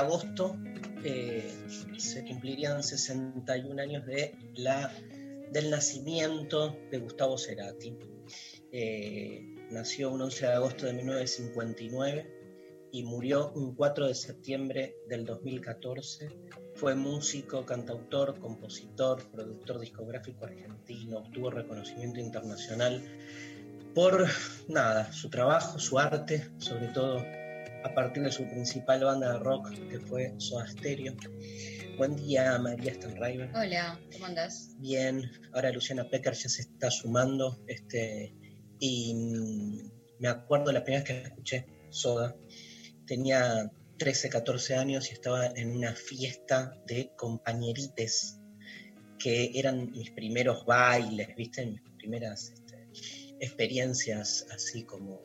agosto, eh, se cumplirían 61 años de la, del nacimiento de Gustavo Cerati. Eh, nació un 11 de agosto de 1959 y murió un 4 de septiembre del 2014. Fue músico, cantautor, compositor, productor discográfico argentino, obtuvo reconocimiento internacional por nada, su trabajo, su arte, sobre todo a partir de su principal banda de rock que fue Soda Stereo. Buen día, María Stanriver. Hola, ¿cómo andás? Bien, ahora Luciana Pecker ya se está sumando. Este, y me acuerdo la primera vez que escuché Soda. Tenía 13, 14 años y estaba en una fiesta de compañerites que eran mis primeros bailes, ¿viste? Mis primeras este, experiencias así como,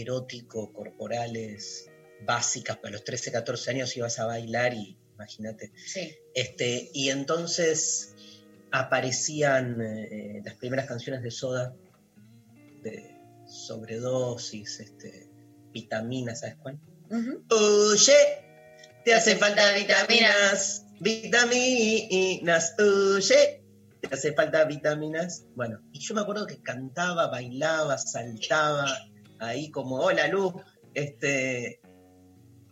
erótico, corporales, básicas. Para los 13, 14 años ibas a bailar y imagínate. Sí. Este, y entonces aparecían eh, las primeras canciones de Soda, de sobredosis, este, vitaminas, ¿sabes cuál? Ujú. Oye, te hace falta vitaminas, vitaminas, oye, te hace falta vitaminas. Bueno, y yo me acuerdo que cantaba, bailaba, saltaba, ahí como, hola Lu, este,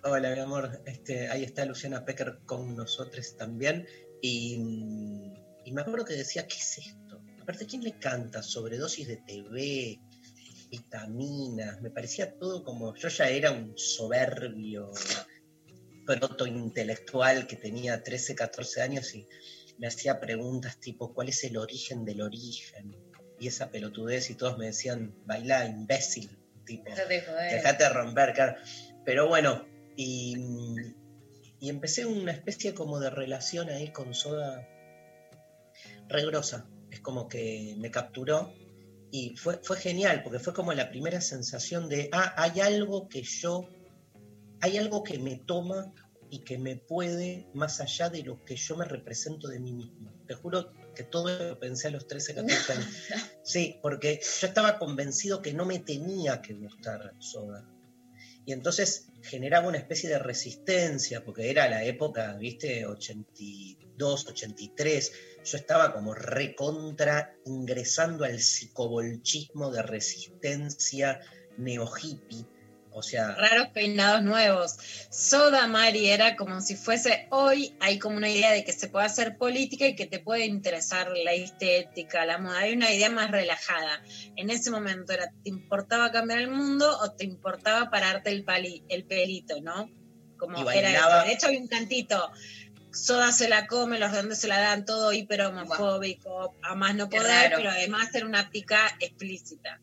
hola mi amor, este, ahí está Luciana Pecker con nosotros también. Y, y me acuerdo que decía, ¿qué es esto? Aparte, ¿quién le canta? Sobredosis de TV, vitaminas, me parecía todo como, yo ya era un soberbio protointelectual que tenía 13, 14 años y me hacía preguntas tipo, ¿cuál es el origen del origen? Y esa pelotudez y todos me decían, baila imbécil, tipo, Déjate de dejate romper, claro. Pero bueno, y, y empecé una especie como de relación ahí con Soda re grosa. Es como que me capturó y fue, fue genial, porque fue como la primera sensación de, ah, hay algo que yo, hay algo que me toma y que me puede más allá de lo que yo me represento de mí mismo. Te juro que todo lo pensé a los 13, 14 años. Sí, porque yo estaba convencido que no me tenía que gustar Soda. Y entonces generaba una especie de resistencia, porque era la época, viste, 82, 83. Yo estaba como recontra ingresando al psicobolchismo de resistencia neo-hippie. O sea, Raros peinados nuevos. Soda Mari era como si fuese hoy hay como una idea de que se puede hacer política y que te puede interesar la estética, la moda. Hay una idea más relajada. En ese momento era, ¿te importaba cambiar el mundo o te importaba pararte el, pali, el pelito, no? Como era eso. De hecho, hay un cantito. Soda se la come, los redondos se la dan, todo hiper homofóbico, a más no poder, pero además era una pica explícita.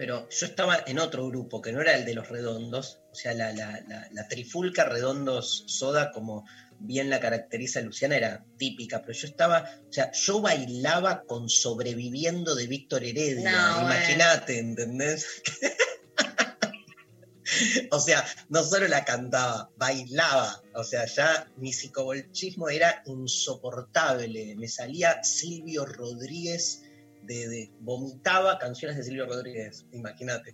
Pero yo estaba en otro grupo que no era el de los redondos, o sea, la, la- la- la trifulca redondos soda, como bien la caracteriza Luciana, era típica, pero yo estaba, o sea, yo bailaba con sobreviviendo de Víctor Heredia, No, imagínate, ¿entendés? o sea, no solo la cantaba, bailaba, o sea, ya mi psicobolchismo era insoportable, me salía Silvio Rodríguez de, de- vomitaba canciones de Silvio Rodríguez, imagínate.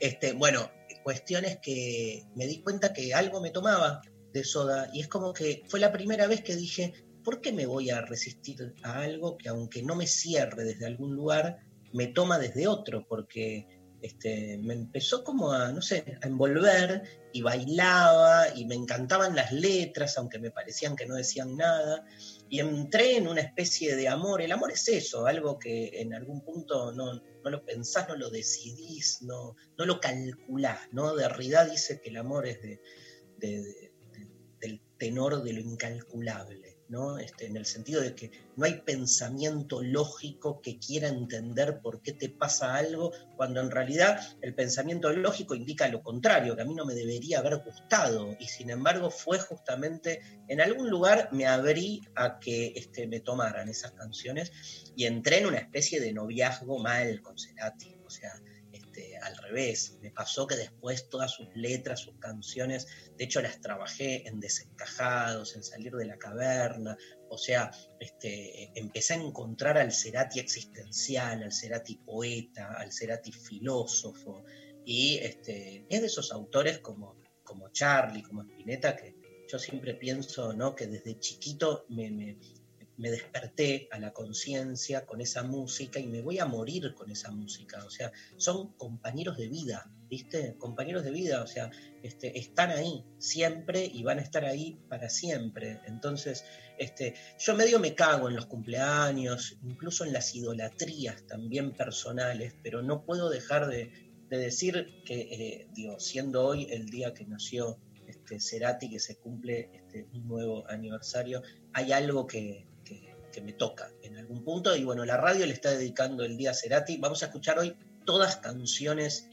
Este, bueno, cuestiones que me di cuenta que algo me tomaba de soda y es como que fue la primera vez que dije, ¿por qué me voy a resistir a algo que aunque no me cierre desde algún lugar, me toma desde otro? Porque este, me empezó como a, no sé, a envolver y bailaba y me encantaban las letras, aunque me parecían que no decían nada. Y entré en una especie de amor. El amor es eso, algo que en algún punto no, no lo pensás, no lo decidís, no, no lo calculás, ¿no? Derrida dice que el amor es de, de- de- del tenor de lo incalculable, ¿no? Este, en el sentido de que no hay pensamiento lógico que quiera entender por qué te pasa algo, cuando en realidad el pensamiento lógico indica lo contrario, que a mí no me debería haber gustado, y sin embargo fue justamente, en algún lugar me abrí a que este, me tomaran esas canciones y entré en una especie de noviazgo mal con Cerati, o sea, al revés, me pasó que después todas sus letras, sus canciones, de hecho las trabajé en Desencajados, en Salir de la Caverna, o sea, este, empecé a encontrar al Cerati existencial, al Cerati poeta, al Cerati filósofo, y este, es de esos autores como, como Charlie, como Spinetta, que yo siempre pienso ¿no? que desde chiquito me, me, me desperté a la conciencia con esa música y me voy a morir con esa música. O sea, son compañeros de vida, ¿viste? Compañeros de vida, o sea, este, están ahí siempre y van a estar ahí para siempre. Entonces, este, yo medio me cago en los cumpleaños, incluso en las idolatrías también personales, pero no puedo dejar de, de decir que, eh, siendo hoy el día que nació este, Cerati, que se cumple este, un nuevo aniversario, hay algo que, que, me toca en algún punto. Y bueno, la radio le está dedicando el día a Cerati. Vamos a escuchar hoy todas canciones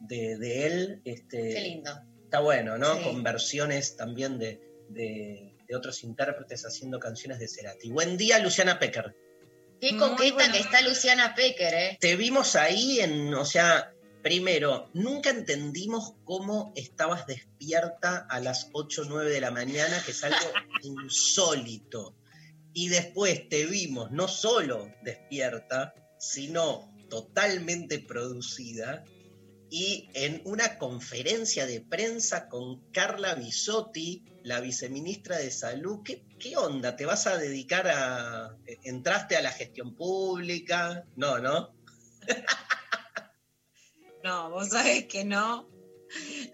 de, de él. Este, Qué lindo. Está bueno, ¿no? Sí. Con versiones también de, de, de, otros intérpretes haciendo canciones de Cerati. Buen día, Luciana Pecker. Qué Muy coqueta bueno. que está Luciana Pecker, ¿eh? Te vimos ahí en, o sea, primero, nunca entendimos cómo estabas despierta a las 8 o 9 de la mañana, que es algo insólito. Y después te vimos no solo despierta, sino totalmente producida y en una conferencia de prensa con Carla Bisotti, la viceministra de Salud. ¿Qué, qué onda? ¿Te vas a dedicar a... ¿Entraste a la gestión pública? No, ¿no? No, vos sabés que no,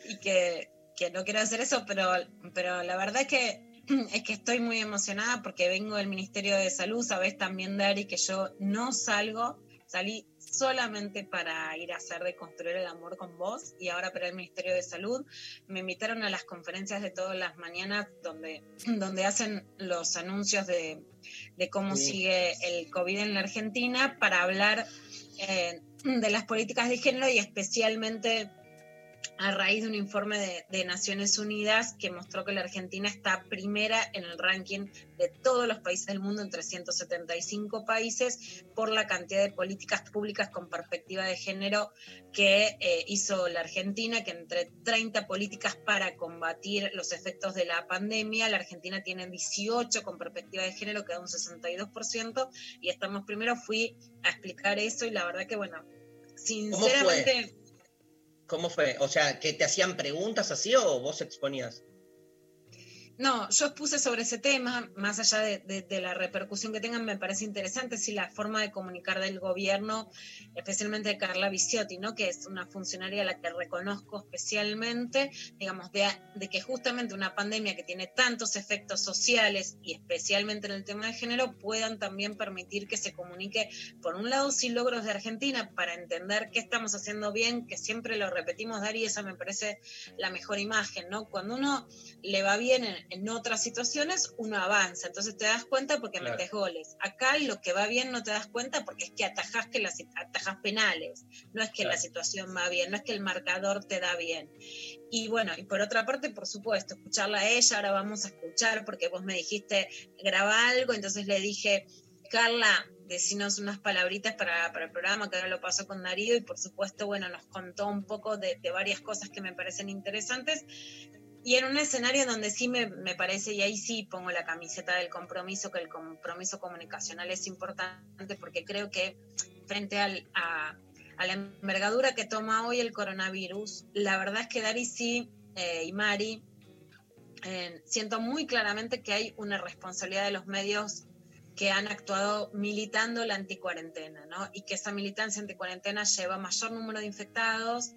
y que, que no quiero hacer eso, pero, pero la verdad es que, es que estoy muy emocionada porque vengo del Ministerio de Salud, sabés también, Dari, que yo no salgo, salí solamente para ir a hacer de construir el amor con vos y ahora para el Ministerio de Salud. Me invitaron a las conferencias de todas las mañanas donde, donde hacen los anuncios de, de cómo Sí. sigue el COVID en la Argentina para hablar eh, de las políticas de género y especialmente a raíz de un informe de, de Naciones Unidas que mostró que la Argentina está primera en el ranking de todos los países del mundo, en 375 países, por la cantidad de políticas públicas con perspectiva de género que eh, hizo la Argentina, que entre 30 políticas para combatir los efectos de la pandemia, la Argentina tiene 18 con perspectiva de género, que da un 62%, y estamos primero, fui a explicar eso y la verdad que, bueno, sinceramente... ¿Cómo fue? O sea, ¿que te hacían preguntas así o vos exponías? No, yo expuse sobre ese tema, más allá de, la repercusión que tengan, me parece interesante si la forma de comunicar del gobierno, especialmente de Carla Viciotti, ¿no? que es una funcionaria a la que reconozco especialmente, digamos, de, de, que justamente una pandemia que tiene tantos efectos sociales y especialmente en el tema de género, puedan también permitir que se comunique, por un lado, sin logros de Argentina, para entender qué estamos haciendo bien, que siempre lo repetimos, Dari, esa me parece la mejor imagen, ¿no? Cuando uno le va bien en, en otras situaciones uno avanza, entonces te das cuenta porque claro. metes goles. Acá lo que va bien no te das cuenta porque es que atajás, que las, atajás penales, no es que claro. la situación va bien, no es que el marcador te da bien. Y bueno, y por otra parte, por supuesto, escucharla a ella, ahora vamos a escuchar porque vos me dijiste, graba algo, entonces le dije, Carla, decinos unas palabritas para, para, el programa, que ahora lo pasó con Darío, y por supuesto, bueno, nos contó un poco de, de varias cosas que me parecen interesantes y en un escenario donde sí me, me, parece, y ahí sí pongo la camiseta del compromiso, que el compromiso comunicacional es importante, porque creo que frente a, la envergadura que toma hoy el coronavirus, la verdad es que Dari sí eh, y Mari, eh, siento muy claramente que hay una responsabilidad de los medios que han actuado militando la anticuarentena, ¿no? Y que esa militancia anticuarentena lleva mayor número de infectados.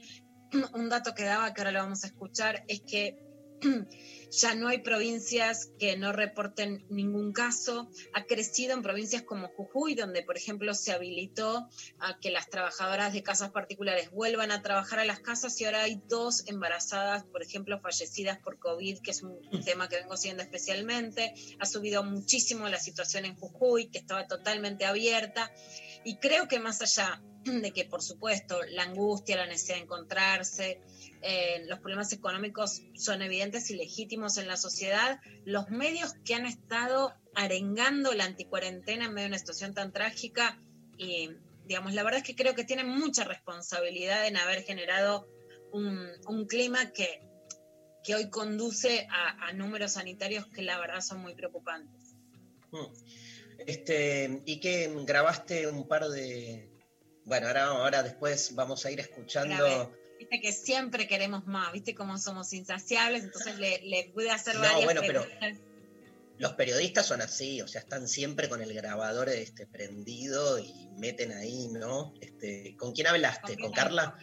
Un dato que daba, que ahora lo vamos a escuchar, es que ya no hay provincias que no reporten ningún caso. Ha crecido en provincias como Jujuy, donde, por ejemplo, se habilitó a que las trabajadoras de casas particulares vuelvan a trabajar a las casas y ahora hay dos embarazadas, por ejemplo, fallecidas por COVID, que es un tema que vengo siguiendo especialmente. Ha subido muchísimo la situación en Jujuy, que estaba totalmente abierta. Y creo que más allá de que, por supuesto, la angustia, la necesidad de encontrarse, eh, los problemas económicos son evidentes y legítimos en la sociedad, los medios que han estado arengando la anticuarentena en medio de una situación tan trágica, y digamos, la verdad es que creo que tienen mucha responsabilidad en haber generado un, un clima que, que hoy conduce a, a números sanitarios que la verdad son muy preocupantes. Mm. Este, y que grabaste un par de. Bueno, ahora, ahora después vamos a ir escuchando. Viste que siempre queremos más, viste cómo somos insaciables, entonces le, le pude hacer No, varias bueno, pero-. Los periodistas son así, o sea, están siempre con el grabador este, prendido y meten ahí, ¿no? Este, ¿Con quién hablaste? ¿Con Carla?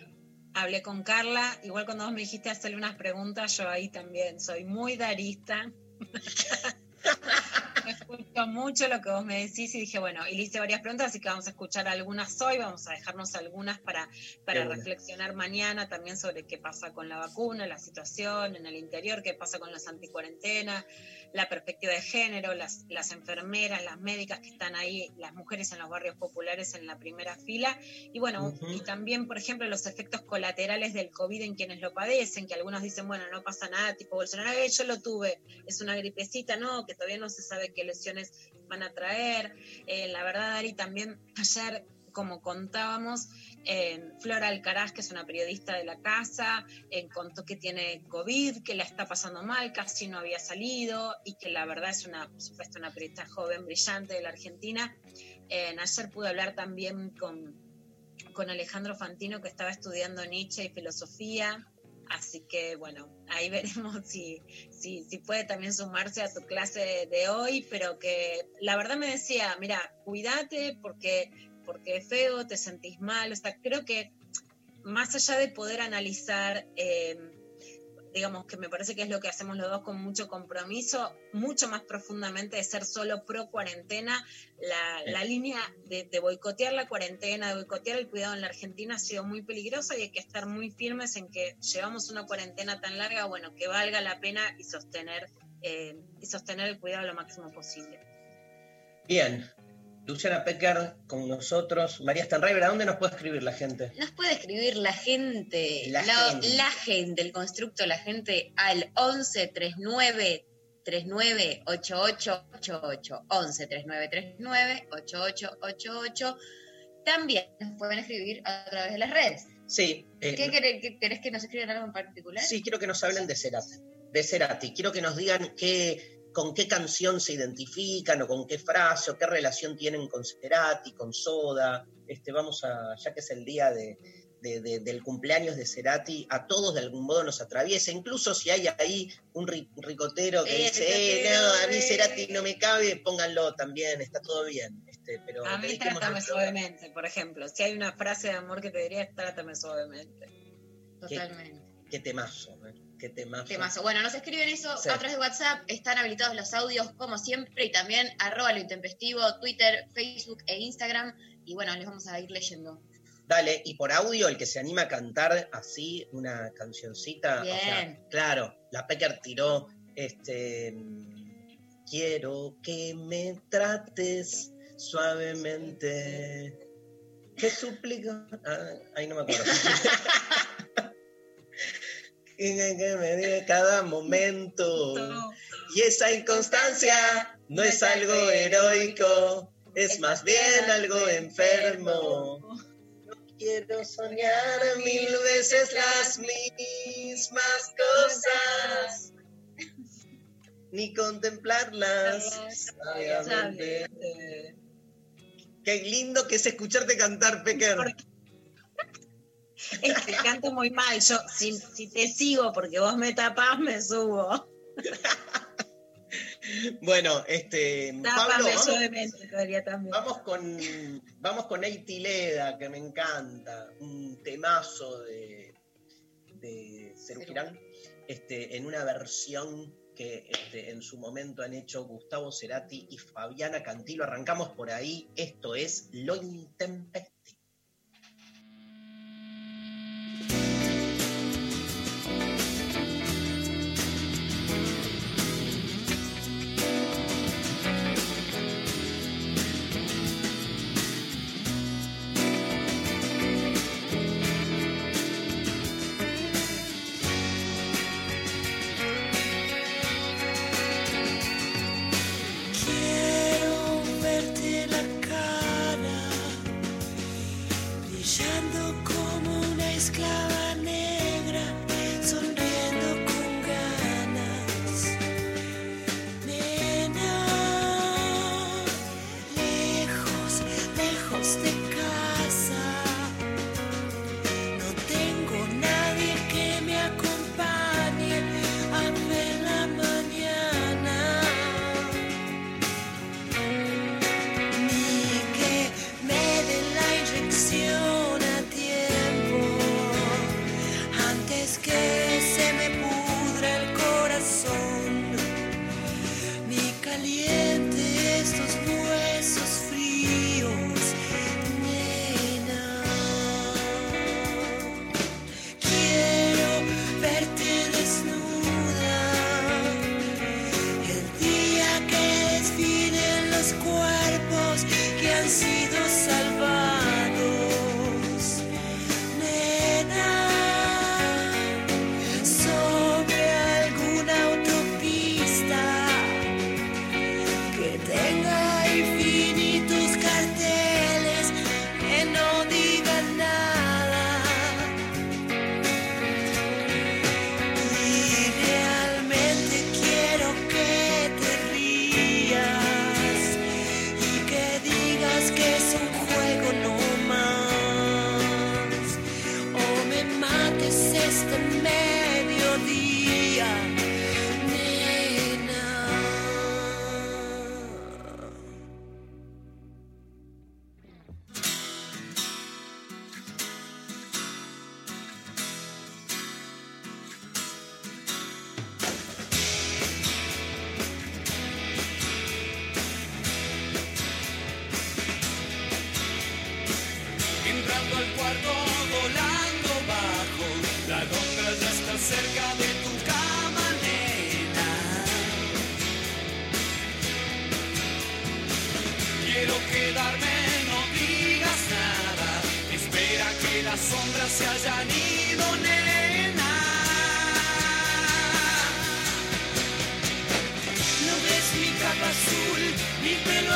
Hablé con Carla, igual cuando vos me dijiste hacerle unas preguntas, yo ahí también soy muy darista. Escucho mucho lo que vos me decís y dije, bueno, y le hice varias preguntas, así que vamos a escuchar algunas hoy, vamos a dejarnos algunas para, para reflexionar mañana también sobre qué pasa con la vacuna, la situación en el interior, qué pasa con las anticuarentenas, la perspectiva de género, las, las enfermeras, las médicas que están ahí, las mujeres en los barrios populares en la primera fila, y bueno, y también, por ejemplo, los efectos colaterales del COVID en quienes lo padecen, que algunos dicen, bueno, no pasa nada, tipo Bolsonaro, "Eh, yo lo tuve, es una gripecita, no, que todavía no se sabe qué lesiones van a traer. Eh, la verdad, Ari, también ayer, como contábamos, eh, Flora Alcaraz, que es una periodista de la casa, eh, contó que tiene COVID, que la está pasando mal, casi no había salido y que la verdad es una, por supuesto, una periodista joven, brillante de la Argentina. Eh, ayer pude hablar también con, con Alejandro Fantino, que estaba estudiando Nietzsche y filosofía. Así que bueno, ahí veremos si, si, si puede también sumarse a tu clase de, hoy, pero que la verdad me decía, mira, cuídate porque, porque es feo, te sentís mal. O sea, creo que más allá de poder analizar, eh, digamos que me parece que es lo que hacemos los dos con mucho compromiso, mucho más profundamente de ser solo pro cuarentena, la, la línea de, de boicotear la cuarentena, de boicotear el cuidado en la Argentina ha sido muy peligrosa y hay que estar muy firmes en que llevamos una cuarentena tan larga, bueno, que valga la pena y sostener, eh, y sostener el cuidado lo máximo posible. Bien. Luciana Pecker con nosotros. María Stanriver, ¿a dónde nos puede escribir la gente? Nos puede escribir la gente, La la, gente. la gente, el constructo, la gente al 11 39 39 8888 11 39 39 8888 También nos pueden escribir a través de las redes. Sí. eh, ¿Qué querés, qué- querés que nos escriban algo en particular? Sí, quiero que nos hablen de Cerati. De Cerati. Quiero que nos digan qué, con qué canción se identifican o con qué frase o qué relación tienen con Cerati, con Soda. Este, vamos a, ya que es el día de, de- de- del cumpleaños de Cerati, a todos de algún modo nos atraviesa. Incluso si hay ahí un ri- ricotero que Eh, dice, eh, no, a mí eh". Cerati no me cabe, pónganlo también, está todo bien. Este, pero A mí dediquemos trátame suavemente, por ejemplo. Si hay una frase de amor que te diría, trátame suavemente. Totalmente. Qué temazo, eh, qué temazo. Temazo. Bueno, nos escriben eso Sí. a través de WhatsApp, están habilitados los audios como siempre y también arroba lo intempestivo, Twitter, Facebook e Instagram. Y bueno, les vamos a ir leyendo. Dale, y por audio, el que se anima a cantar así una cancioncita. o sea, Bien. claro, la Pecker tiró este. Quiero que me trates suavemente. ¿Qué suplico? Ah, ahí no me acuerdo. que, me diga cada momento. Y esa inconstancia no es algo heroico, es más bien algo enfermo. Quiero soñar mil veces las mismas cosas, ni contemplarlas. Sabiamente. Qué lindo que es escucharte cantar, Pecker. Es que canto muy mal. Yo, si, si te sigo porque vos me tapás, me subo. Bueno, este, Pablo, vamos, también. con vamos con Eiti Leda, que me encanta, un temazo de, de Cerú Girán, este, en una versión que este, en su momento han hecho Gustavo Cerati y Fabiana Cantilo. Arrancamos por ahí. Esto es Lo Intempestivo.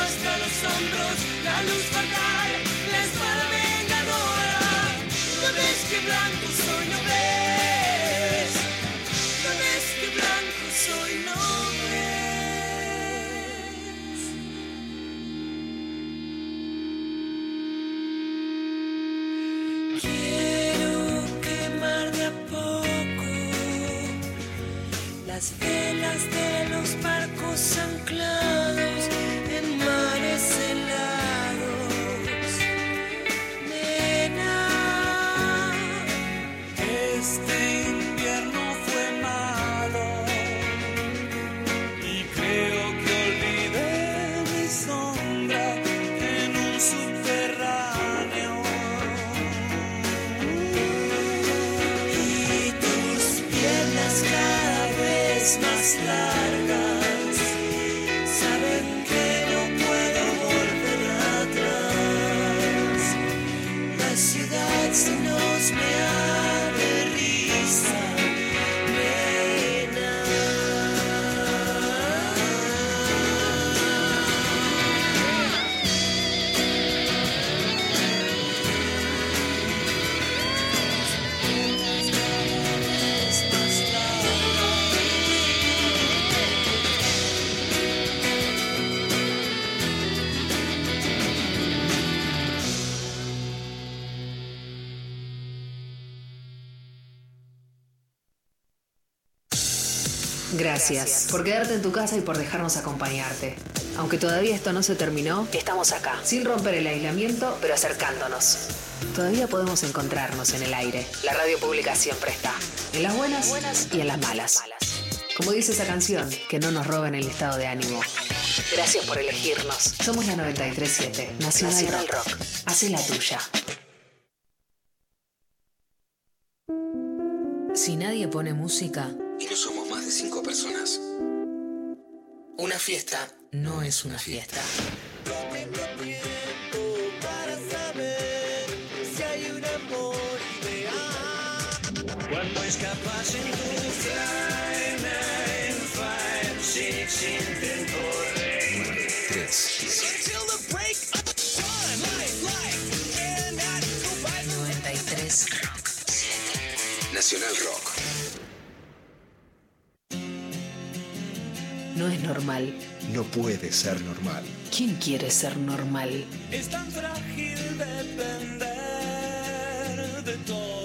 Hasta los hombros, la luz fatal, la espada vengadora. No ves que blanco soy, no ves. No ves que blanco soy, no. Quiero quemar de a poco las velas de los barcos Gracias por quedarte en tu casa y por dejarnos acompañarte. Aunque todavía esto no se terminó, estamos acá, sin romper el aislamiento, pero acercándonos. Todavía podemos encontrarnos en el aire. La radio pública siempre está, en las buenas y en las malas. Como dice esa canción, que no nos roben el estado de ánimo. Gracias por elegirnos. Somos la 937 Nacional, Rock. Hace la tuya. Si nadie pone música, Y no somos una fiesta no es una fiesta. Si hay un amor ideal. Cuando escapas en tu fly, nine, five, six, intento 3. Until the break of dawn, life, life, and at two 93 Nacional Rock. No es normal. No puede ser normal. ¿Quién quiere ser normal? Es tan frágil depender de todo.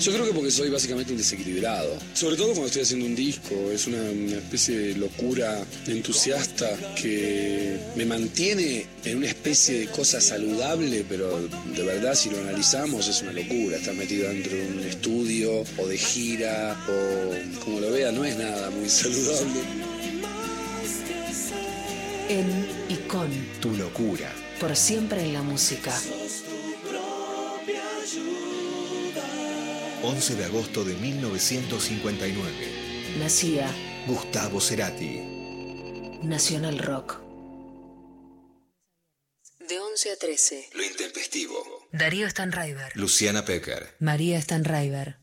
Yo creo que porque soy básicamente un desequilibrado. Sobre todo cuando estoy haciendo un disco. Es una, una especie de locura entusiasta que me mantiene en una especie de cosa saludable, pero de verdad si lo analizamos es una locura. Estar metido dentro de un estudio o de gira o como lo vea, no es nada muy saludable. En y con. Tu locura. Por siempre en la música. 11 de agosto de 1959. Nacía Gustavo Cerati. Nacional Rock. De 11 a 13. Lo intempestivo. Darío Stanraiver. Luciana Pecker. María Stanraiver.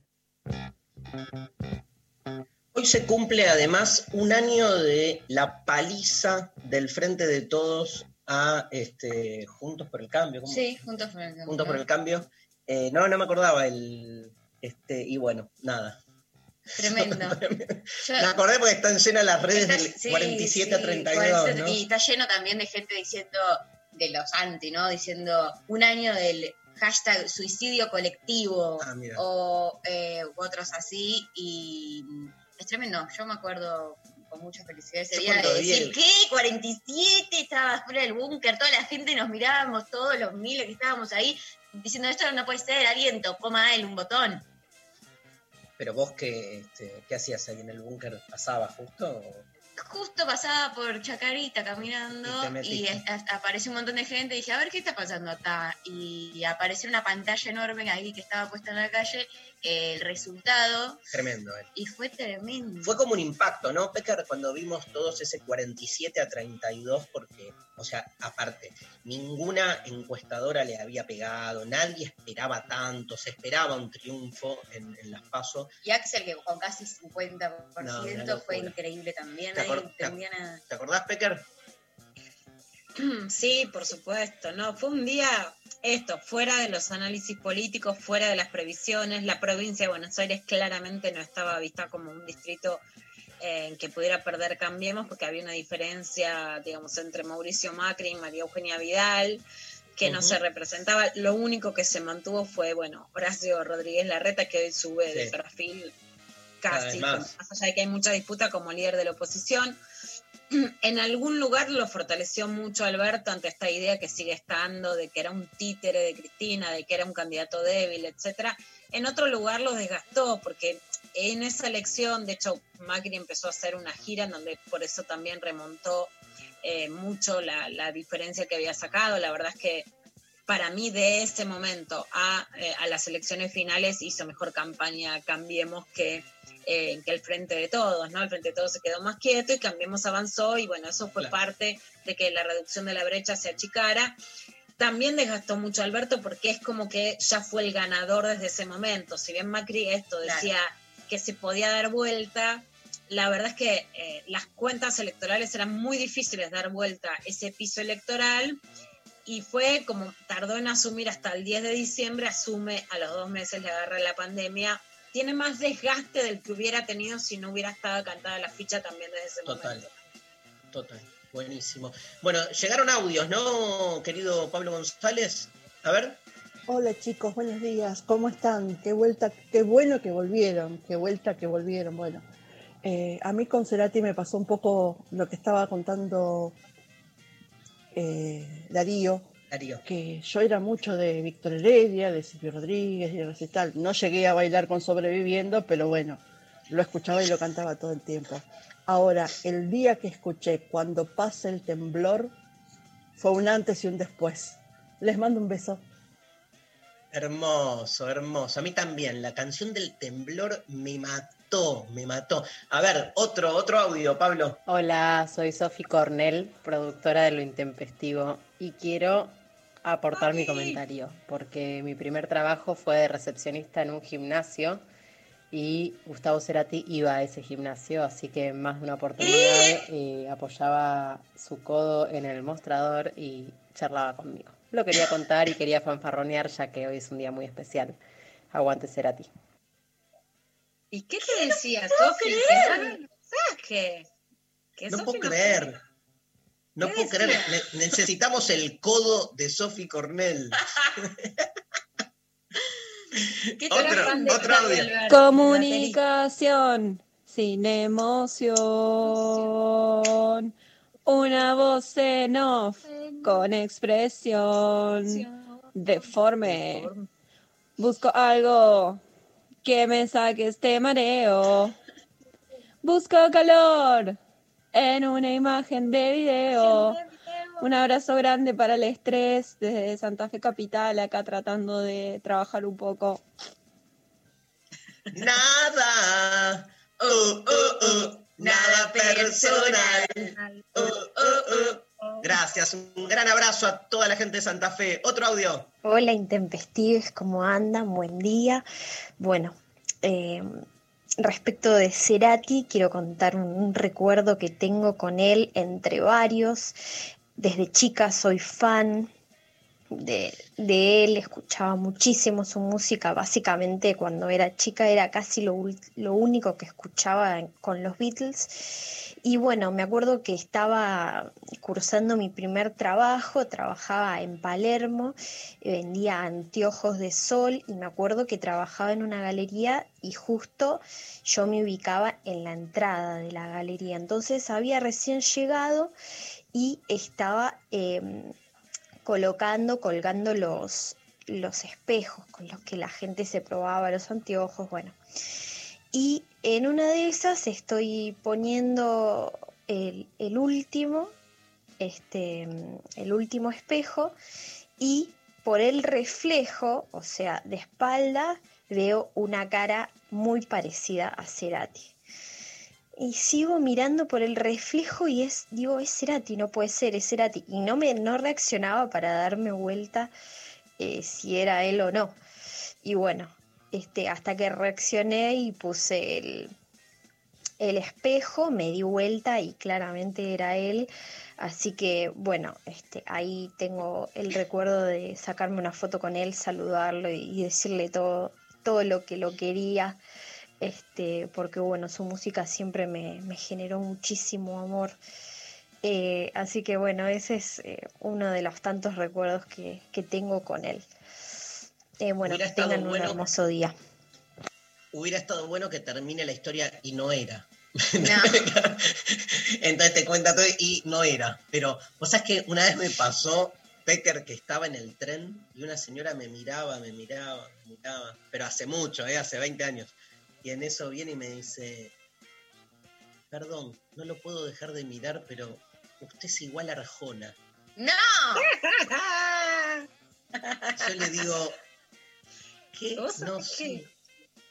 Hoy se cumple además un año de la paliza del Frente de Todos a este, Juntos por el Cambio. ¿cómo? Sí, juntos por el cambio. Juntos por el Cambio. Eh, no, no me acordaba el. Este, y bueno, nada. Tremendo. Me acordé porque están llenas las redes Está- del sí, 47 a sí, 32. puede ser. ¿no? Y está lleno también de gente diciendo, de los anti, ¿no? Diciendo un año del hashtag suicidio colectivo Ah, o eh, otros así. Y es tremendo. Yo me acuerdo con mucha felicidad ese día de decir, ¿qué? 47 estaba fuera del búnker, toda la gente nos mirábamos, todos los miles que estábamos ahí, diciendo, esto no puede ser, aliento, coma él un botón. Pero vos, ¿qué, este, ¿qué hacías ahí en el búnker? ¿Pasaba justo? o- justo pasaba por Chacarita caminando Y y, apareció un montón de gente y dije, a ver qué está pasando acá. Y apareció una pantalla enorme ahí que estaba puesta en la calle, el resultado, Tremendo. eh. y fue tremendo. Fue como un impacto, ¿no, Pecker? Cuando vimos todos ese 47 a 32, porque, o sea, aparte, ninguna encuestadora le había pegado, nadie esperaba tanto, se esperaba un triunfo en, en las pasos. Y Axel, que con casi 50% No, fue increíble también, ¿Te nadie acor- te- entendía nada. ¿Te acordás, Pecker? Sí, por supuesto, ¿no? Fue un día, esto, fuera de los análisis políticos, fuera de las previsiones. La provincia de Buenos Aires claramente no estaba vista como un distrito eh, en que pudiera perder Cambiemos, porque había una diferencia, digamos, entre Mauricio Macri y María Eugenia Vidal, que no se representaba. Lo único que se mantuvo fue, bueno, Horacio Rodríguez Larreta, que hoy sube de perfil casi, más allá de que hay mucha disputa como líder de la oposición. En algún lugar lo fortaleció mucho Alberto ante esta idea que sigue estando de que era un títere de Cristina, de que era un candidato débil, etcétera. En otro lugar lo desgastó porque en esa elección, de hecho, Macri empezó a hacer una gira en donde por eso también remontó eh, mucho la, diferencia que había sacado. La verdad es que para mí de ese momento a, eh, a las elecciones finales hizo mejor campaña Cambiemos que, eh, que el Frente de Todos, ¿no? El Frente de Todos se quedó más quieto y Cambiemos avanzó y bueno, eso fue Claro. parte de que la reducción de la brecha se achicara. También desgastó mucho a Alberto porque es como que ya fue el ganador desde ese momento. Si bien Macri esto Claro. decía que se podía dar vuelta, la verdad es que eh, las cuentas electorales eran muy difíciles dar vuelta ese piso electoral y fue como tardó en asumir hasta el 10 de diciembre, asume a los dos meses le agarra la pandemia. Tiene más desgaste del que hubiera tenido si no hubiera estado cantada la ficha también desde ese Total. momento. Total. Buenísimo. Bueno, llegaron audios, ¿no, querido Pablo González? A ver. Hola chicos, buenos días, ¿cómo están? Qué vuelta, qué bueno que volvieron, qué vuelta que volvieron. Bueno, eh, a mí con Cerati me pasó un poco lo que estaba contando eh, Darío, Darío. que yo era mucho de Víctor Heredia, de Silvio Rodríguez y de recital. No llegué a bailar con Sobreviviendo, pero bueno, lo escuchaba y lo cantaba todo el tiempo. Ahora, el día que escuché Cuando pasa el temblor, fue un antes y un después. Les mando un beso. Hermoso, hermoso. A mí también, la canción del temblor me mató, me mató. A ver, otro, otro audio, Pablo. Hola, soy Sofi Cornell, productora de Lo Intempestivo, y quiero aportar mi comentario, porque mi primer trabajo fue de recepcionista en un gimnasio y Gustavo Cerati iba a ese gimnasio, así que en más de una oportunidad eh, apoyaba su codo en el mostrador y charlaba conmigo. Lo quería contar y quería fanfarronear ya que hoy es un día muy especial. Aguante Cerati. ¿Y qué te decía, Sofi? ¿Qué? Que No puedo creer. No ¿Qué puedo creer. Ne- necesitamos el codo de Sophie Cornell. ¿Qué Otro, otro audio. Comunicación sin emoción. Una voz en off con expresión deforme. Busco algo que me saque este mareo. Busco calor en una imagen de video. Un abrazo grande para el estrés desde Santa Fe Capital, acá tratando de trabajar un poco. Nada. Uh, uh, uh, nada personal. Uh, uh, uh. Gracias. Un gran abrazo a toda la gente de Santa Fe. Otro audio. Hola intempestives, ¿cómo andan? Buen día. Bueno, eh, respecto de Cerati, quiero contar un, recuerdo que tengo con él entre varios. Desde chica soy fan de, de él, escuchaba muchísimo su música. Básicamente cuando era chica era casi lo, lo único que escuchaba con los Beatles. Y bueno, me acuerdo que estaba cursando mi primer trabajo, trabajaba en Palermo, eh, vendía anteojos de sol y me acuerdo que trabajaba en una galería y justo yo me ubicaba en la entrada de la galería. Entonces había recién llegado y estaba em, colocando, colgando los, los espejos con los que la gente se probaba los anteojos, bueno. Y en una de esas estoy poniendo el, último, este, el último espejo y por el reflejo, o sea, de espalda, veo una cara muy parecida a Cerati. Y sigo mirando por el reflejo y es, digo, es Cerati, no puede ser, es Cerati. Y no me no reaccionaba para darme vuelta eh, si era él o no. Y bueno, este, hasta que reaccioné y puse el, el espejo, me di vuelta y claramente era él. Así que bueno, este, ahí tengo el recuerdo de sacarme una foto con él, saludarlo y, decirle todo, todo lo que lo quería. Este, porque bueno, su música siempre me, me generó muchísimo amor. Eh, así que bueno, ese es eh, uno de los tantos recuerdos que, que tengo con él. Eh, bueno, Hubiera que estado tengan un bueno- hermoso día. Hubiera estado bueno que termine la historia y no era. Entonces te cuenta todo y no era. Pero vos sabés que una vez me pasó, Pecker, que estaba en el tren y una señora me miraba, me miraba, me miraba. Pero hace mucho, ¿eh? hace 20 años. Y en eso viene y me dice, perdón, no lo puedo dejar de mirar, pero usted es igual a Arjona. ¡No! Yo le digo, ¿qué? ¿Vos No qué?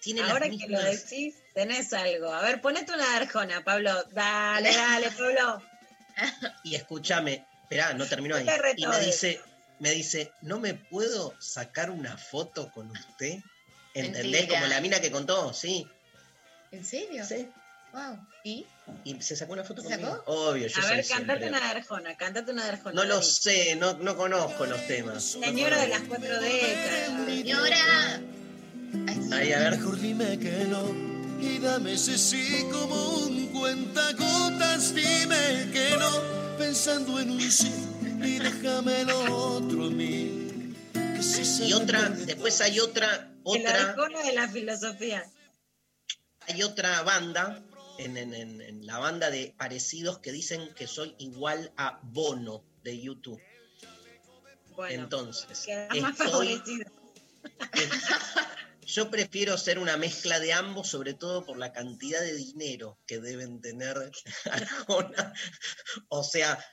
Tiene Ahora que lo decís, tenés algo. A ver, ponete una de Arjona, Pablo. Dale, dale, Pablo. Y escúchame, esperá, no terminó ahí. Y me dice, me dice, ¿no me puedo sacar una foto con usted? ¿Entendés? Mentira. Como la mina que contó, sí. ¿En serio? Sí. Wow. ¿Y? Y se sacó una foto ¿Se conmigo. sacó? Obvio, yo A soy ver, cantate siempre. una de Arjona, cantate una de Arjona. No lo sé, no, no conozco los temas. Señora de las cuatro décadas. Señora. Ahí, a ver. Mejor dime que no y dame ese sí como un cuentagotas. Dime que no, pensando en un sí y déjame lo otro a mí. Si Y otra, después hay otra, El otra, Arjona de la filosofía. hay otra banda, en, en- en- en la banda de parecidos que dicen que soy igual a Bono de YouTube. Bueno, Entonces, más estoy-. Yo prefiero ser una mezcla de ambos, sobre todo por la cantidad de dinero que deben tener Arjona. O sea,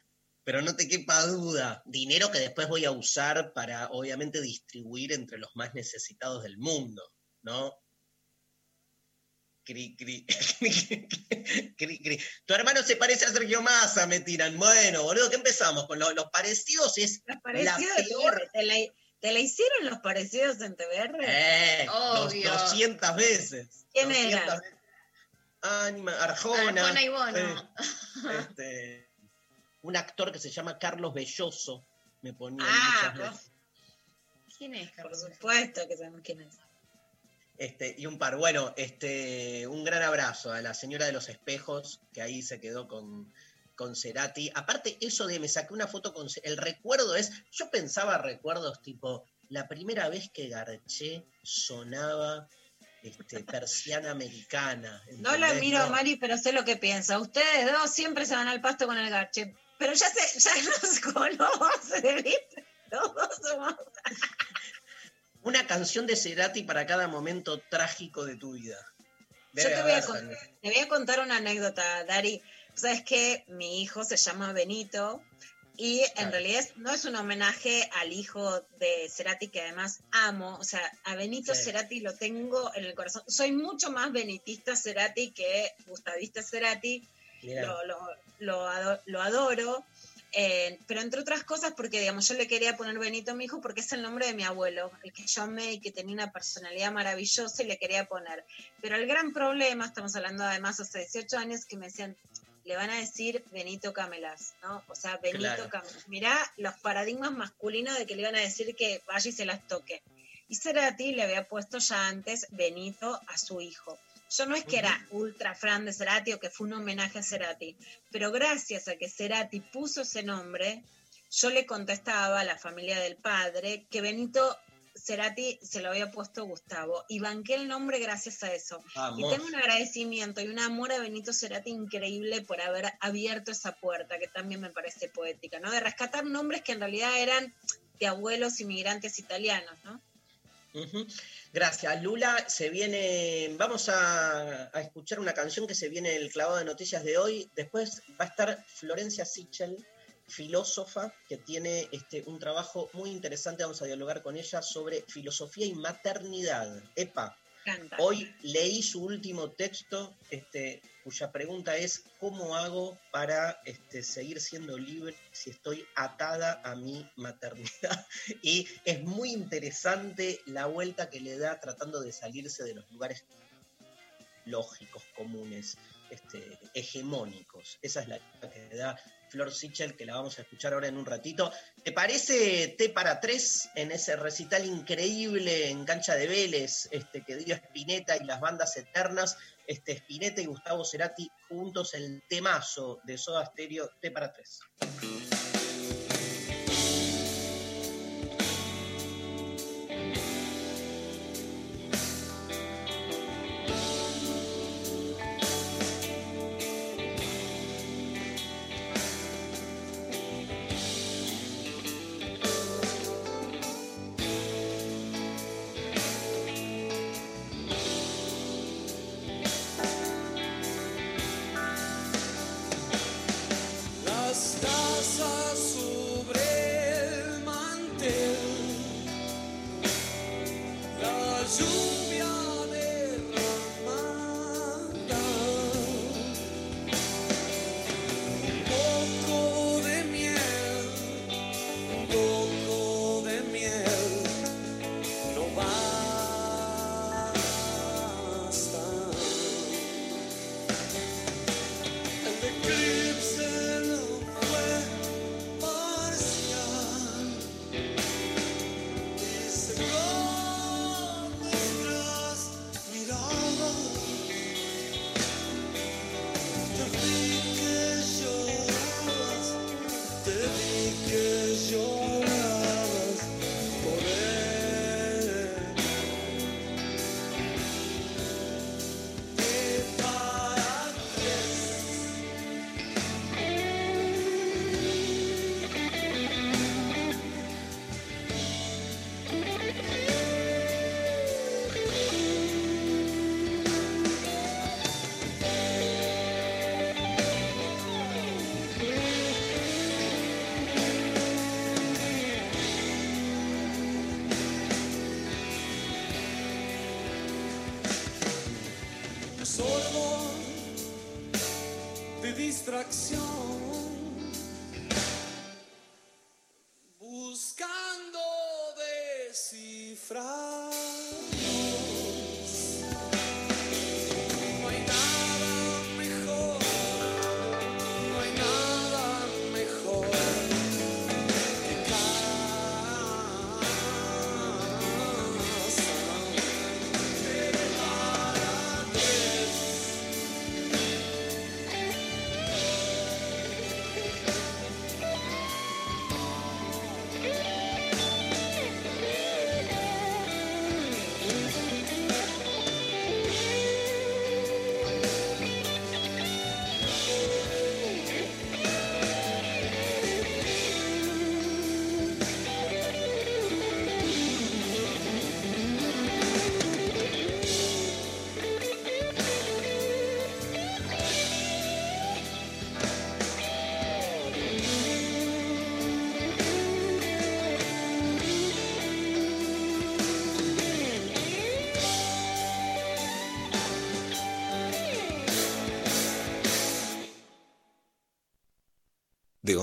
pero no te quepa duda, dinero que después voy a usar para, obviamente, distribuir entre los más necesitados del mundo, ¿no? Cri, cri, cri, cri. Tu hermano se parece a Sergio Massa, me tiran. Bueno, boludo, ¿qué empezamos? Con lo- los parecidos es Los la parecidos de peor ¿te la, te la hicieron los parecidos en TBR? Eh, dos- Obvio. 200 veces. ¿Quién 200 era? veces. Ánima, Arjona. Arjona y Bono. eh, este, un actor que se llama Carlos Belloso me ponía Ah, muchas veces. ¿Quién es, Por Carlos? supuesto que sabemos quién es. Este, y un par. Bueno, este, un gran abrazo a la señora de los espejos, que ahí se quedó con, con Cerati. Aparte, eso de me saqué una foto con el recuerdo es, yo pensaba recuerdos tipo, la primera vez que garché sonaba este, persiana americana. No la miro No. Mari, pero sé lo que piensa. Ustedes dos siempre se van al pasto con el garche. Pero ya se, ya nos conoce, ¿viste? Todos somos. Una canción de Cerati para cada momento trágico de tu vida. Yo te voy, a haber, con- tal vez. te voy a contar una anécdota, Dari. Sabes que mi hijo se llama Benito y en Claro. realidad no es un homenaje al hijo de Cerati que además amo. O sea, a Benito Sí. Cerati lo tengo en el corazón. Soy mucho más benitista Cerati que gustavista Cerati. Lo, lo, lo ado- lo adoro. Eh, pero entre otras cosas porque, digamos, yo le quería poner Benito a mi hijo porque es el nombre de mi abuelo, el que yo amé y que tenía una personalidad maravillosa y le quería poner. Pero el gran problema, estamos hablando además hace 18 años, que me decían, le van a decir Benito Camelas, ¿no? O sea, Benito Claro. Camelas. Mirá los paradigmas masculinos de que le iban a decir que vaya y se las toque. Y Cerati le había puesto ya antes Benito a su hijo. Yo no es que era ultra fan de Cerati o que fue un homenaje a Cerati, pero gracias a que Cerati puso ese nombre, yo le contestaba a la familia del padre que Benito Cerati se lo había puesto Gustavo y banqué el nombre gracias a eso. Y Vamos. tengo un agradecimiento y un amor a Benito Cerati increíble por haber abierto esa puerta, que también me parece poética, ¿no? De rescatar nombres que en realidad eran de abuelos inmigrantes italianos, ¿no? Gracias, Lula. Se viene, vamos a, a escuchar una canción que se viene el clavado de noticias de hoy. Después va a estar Florencia Sichel, filósofa, que tiene este, un trabajo muy interesante. Vamos a dialogar con ella sobre filosofía y maternidad. Epa, Canta. Hoy leí su último texto, este, cuya pregunta es ¿cómo hago para este, seguir siendo libre si estoy atada a mi maternidad? Y es muy interesante la vuelta que le da tratando de salirse de los lugares lógicos, comunes, este, hegemónicos. Esa es la que da Flor Sichel, que la vamos a escuchar ahora en un ratito. ¿Te parece T para tres en ese recital increíble en cancha de Vélez este, que dio Spinetta y las bandas eternas? este, Spinetta y Gustavo Cerati juntos el temazo de Soda Stereo T para tres.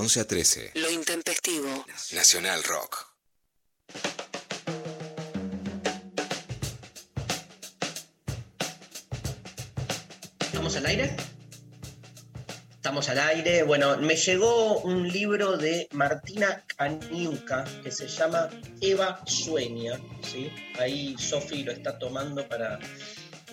11 a 13. Lo intempestivo. Nacional Rock. ¿Estamos al aire? Estamos al aire. Bueno, me llegó un libro de Martina Caniuca que se llama Eva Sueña. ¿sí? Ahí Sofi lo está tomando para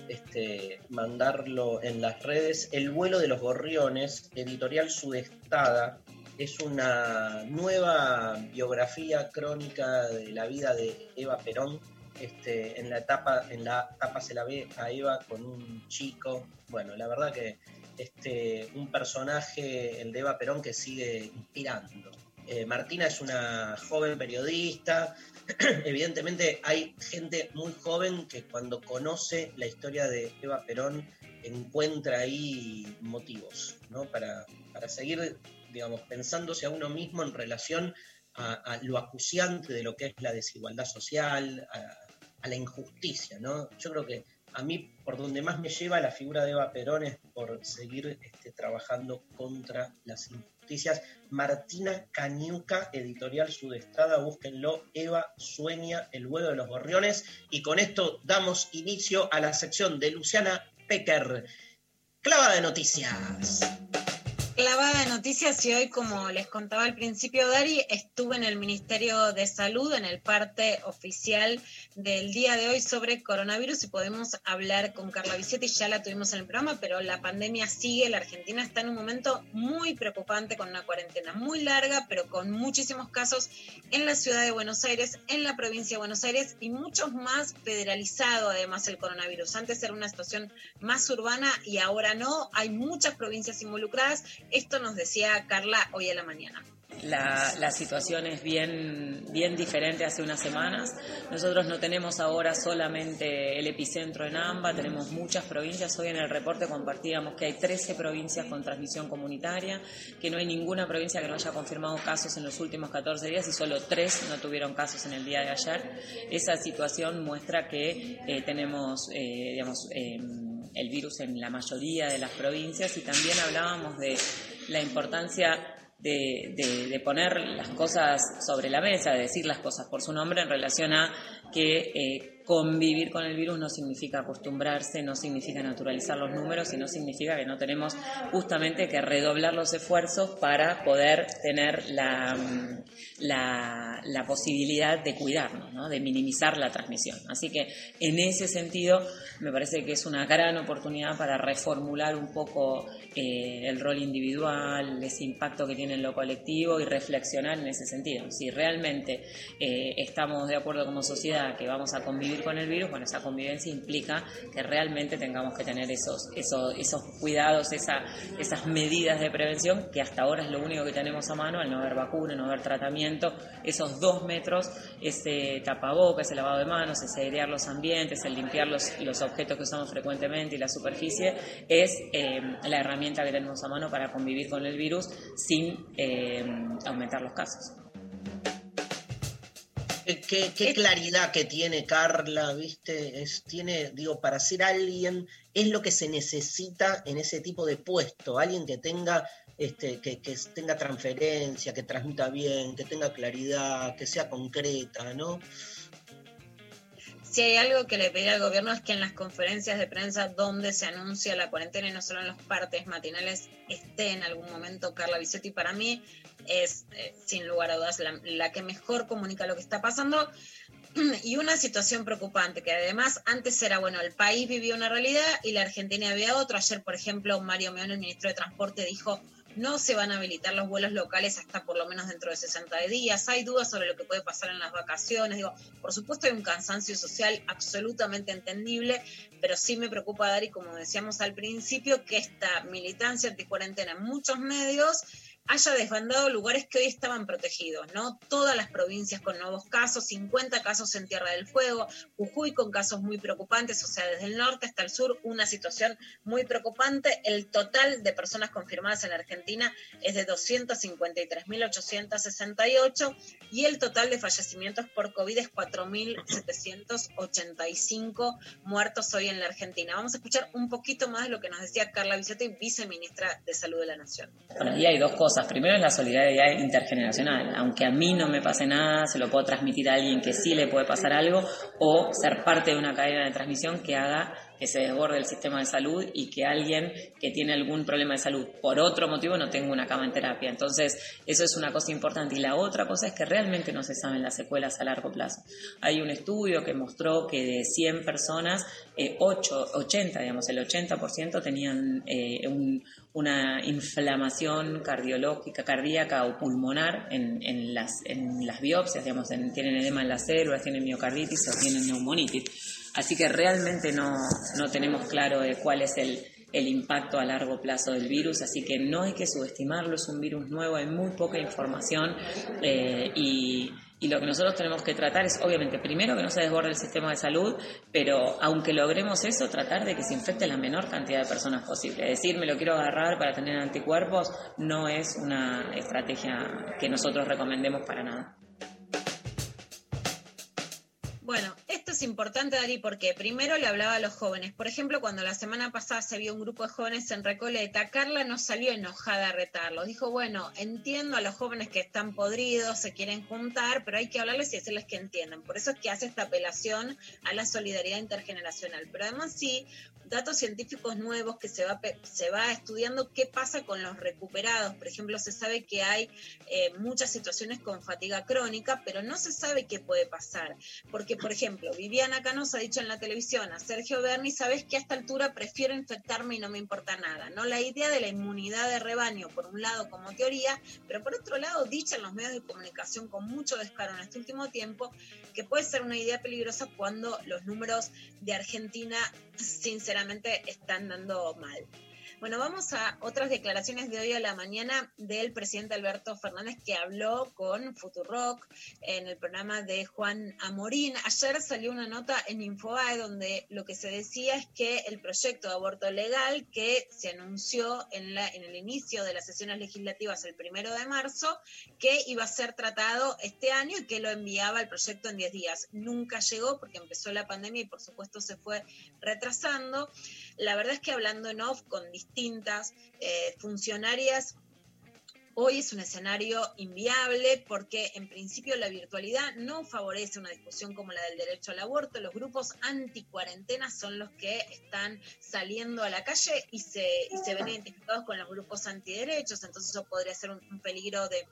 este, mandarlo en las redes. El vuelo de los gorriones, editorial Sudestada, es una nueva biografía crónica de la vida de Eva Perón. Este, en la etapa, en la etapa se la ve a Eva con un chico. Bueno, la verdad que este, un personaje, el de Eva Perón, que sigue inspirando. Eh, Martina es una joven periodista. Evidentemente hay gente muy joven que cuando conoce la historia de Eva Perón encuentra ahí motivos ¿no? para, para seguir digamos, pensándose a uno mismo en relación a, lo acuciante de lo que es la desigualdad social, a, la injusticia. ¿no? Yo creo que a mí por donde más me lleva la figura de Eva Perón es por seguir este, trabajando contra las injusticias. Martina Cañuca, editorial Sudestrada, búsquenlo. Eva Sueña, el vuelo de los gorriones. Y con esto damos inicio a la sección de Luciana Pecker. Clava de noticias. Clavada de noticias y hoy, como les contaba al principio, Dari, estuve en el Ministerio de Salud en el parte oficial del día de hoy sobre coronavirus y podemos hablar con Carla Bicetti, ya la tuvimos en el programa, pero la pandemia sigue, la Argentina está en un momento muy preocupante con una cuarentena muy larga, pero con muchísimos casos en la ciudad de Buenos Aires, en la provincia de Buenos Aires y muchos más federalizado además el coronavirus. Antes era una situación más urbana y ahora no, hay muchas provincias involucradas esto nos decía Carla hoy a la mañana. La, situación es bien, bien diferente hace unas semanas. Nosotros no tenemos ahora solamente el epicentro en AMBA, tenemos muchas provincias. Hoy en el reporte compartíamos que hay 13 provincias con transmisión comunitaria, que no hay ninguna provincia que no haya confirmado casos en los últimos 14 días y solo 3 no tuvieron casos en el día de ayer. Esa situación muestra que eh, tenemos, eh, digamos, eh, el virus en la mayoría de las provincias y también hablábamos de la importancia de, poner las cosas sobre la mesa, de decir las cosas por su nombre en relación a que eh, convivir con el virus no significa acostumbrarse, no significa naturalizar los números y no significa que no tenemos justamente que redoblar los esfuerzos para poder tener la, la posibilidad de cuidarnos, ¿no? de minimizar la transmisión. Así que en ese sentido me parece que es una gran oportunidad para reformular un poco eh, el rol individual, ese impacto que tiene en lo colectivo y reflexionar en ese sentido. Si realmente eh, estamos de acuerdo como sociedad que vamos a convivir con el virus, bueno, esa convivencia implica que realmente tengamos que tener esos, esos, esos cuidados, esa, esas medidas de prevención que hasta ahora es lo único que tenemos a mano, al no haber vacuna, no haber tratamiento, esos dos metros, ese tapaboca, ese lavado de manos, ese airear los ambientes, el limpiar los, los objetos que usamos frecuentemente y la superficie, es eh, la herramienta que tenemos a mano para convivir con el virus sin eh, aumentar los casos. Qué, qué- qué claridad que tiene Carla, ¿viste? Es, tiene, digo, para ser alguien, es lo que se necesita en ese tipo de puesto, alguien que tenga, este, que, que tenga transferencia, que transmita bien, que tenga claridad, que sea concreta, ¿no? Si hay algo que le pediría al gobierno es que en las conferencias de prensa donde se anuncia la cuarentena y no solo en los partes matinales esté en algún momento Carla Bisotti. Para mí es, eh, sin lugar a dudas, la, la que mejor comunica lo que está pasando. Y una situación preocupante, que además antes era, bueno, el país vivía una realidad y la Argentina había otra. Ayer, por ejemplo, Mario Meón, el ministro de Transporte, dijo, no se van a habilitar los vuelos locales hasta por lo menos dentro de 60 días. Hay dudas sobre lo que puede pasar en las vacaciones. Digo, por supuesto hay un cansancio social absolutamente entendible, pero sí me preocupa, Dari, como decíamos al principio, que esta militancia anticuarentena en muchos medios haya desbandado lugares que hoy estaban protegidos, ¿no? Todas las provincias con nuevos casos, 50 casos en Tierra del Fuego, Jujuy con casos muy preocupantes, o sea, desde el norte hasta el sur, una situación muy preocupante. El total de personas confirmadas en Argentina es de 253.868 y el total de fallecimientos por COVID es 4.785 muertos hoy en la Argentina. Vamos a escuchar un poquito más de lo que nos decía Carla Bisotti, viceministra de Salud de la Nación. Bueno, ahí hay dos cosas. Primero es la solidaridad intergeneracional. Aunque a mí no me pase nada, se lo puedo transmitir a alguien que sí le puede pasar algo o ser parte de una cadena de transmisión que haga que se desborde el sistema de salud y que alguien que tiene algún problema de salud por otro motivo no tenga una cama en terapia. Entonces, eso es una cosa importante. Y la otra cosa es que realmente no se saben las secuelas a largo plazo. Hay un estudio que mostró que de 100 personas, eh, 8, 80, digamos, el 80% tenían eh, un, una inflamación cardiológica, cardíaca o pulmonar en, las biopsias, digamos, en- tienen edema en las células, tienen miocarditis o tienen neumonitis. Así que realmente no, no tenemos claro de cuál es el, el impacto a largo plazo del virus, así que no hay que subestimarlo, es un virus nuevo, hay muy poca información eh, y, y lo que nosotros tenemos que tratar es, obviamente, primero que no se desborde el sistema de salud, pero aunque logremos eso, tratar de que se infecte la menor cantidad de personas posible. Decir, me lo quiero agarrar para tener anticuerpos no es una estrategia que nosotros recomendemos para nada. Bueno, es importante, Dari, porque primero le hablaba a los jóvenes. Por ejemplo, cuando la semana pasada se vio un grupo de jóvenes en Recoleta, Carla no salió enojada a retarlos. Dijo, bueno, entiendo a los jóvenes que están podridos, se quieren juntar, pero hay que hablarles y decirles que entiendan. Por eso es que hace esta apelación a la solidaridad intergeneracional. Pero además sí, datos científicos nuevos que se va, se va estudiando qué pasa con los recuperados. Por ejemplo, se sabe que hay eh, muchas situaciones con fatiga crónica, pero no se sabe qué puede pasar. Porque, por ejemplo, Viviana Canosa ha dicho en la televisión a Sergio Berni, sabes que a esta altura prefiero infectarme y no me importa nada. ¿no? La idea de la inmunidad de rebaño, por un lado, como teoría, pero por otro lado, dicha en los medios de comunicación con mucho descaro en este último tiempo, que puede ser una idea peligrosa cuando los números de Argentina, sinceramente, están dando mal. Bueno, vamos a otras declaraciones de hoy a la mañana del presidente Alberto Fernández que habló con Futurock en el programa de Juan Amorín. Ayer salió una nota en Infobae donde lo que se decía es que el proyecto de aborto legal que se anunció en, la, en el inicio de las sesiones legislativas el primero de marzo, que iba a ser tratado este año y que lo enviaba el proyecto en 10 días. Nunca llegó porque empezó la pandemia y por supuesto se fue retrasando. La verdad es que hablando en off con distintas eh, funcionarias, Hoy es un escenario inviable porque en principio la virtualidad no favorece una discusión como la del derecho al aborto. Los grupos anticuarentena son los que están saliendo a la calle y se, y se ven identificados con los grupos antiderechos, entonces eso podría ser un, un peligro de,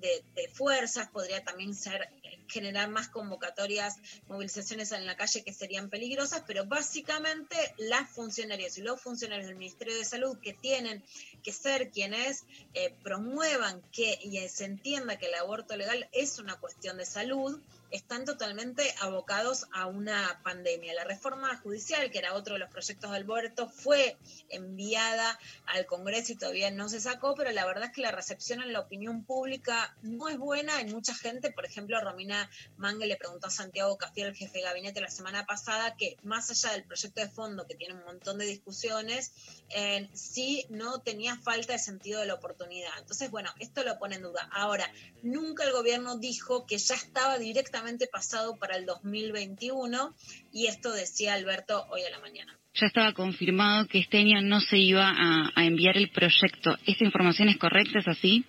de, fuerzas, podría también ser generar más convocatorias, movilizaciones en la calle que serían peligrosas, pero básicamente las funcionarias y los funcionarios del Ministerio de Salud que tienen que ser quienes eh, promuevan que y se entienda que el aborto legal es una cuestión de salud, están totalmente abocados a una pandemia. La reforma judicial, que era otro de los proyectos de Alberto, fue enviada al Congreso y todavía no se sacó, pero la verdad es que la recepción en la opinión pública no es buena en mucha gente. Por ejemplo, Romina Mangue le preguntó a Santiago Cafiel, el jefe de gabinete, la semana pasada, que más allá del proyecto de fondo, que tiene un montón de discusiones, eh, sí no tenía falta de sentido de la oportunidad. Entonces, bueno, esto lo pone en duda. Ahora, nunca el gobierno dijo que ya estaba directamente pasado para el 2021 y esto decía Alberto hoy a la mañana. Ya estaba confirmado que este año no se iba a, a enviar el proyecto. ¿Esta información es correcta? ¿Es así?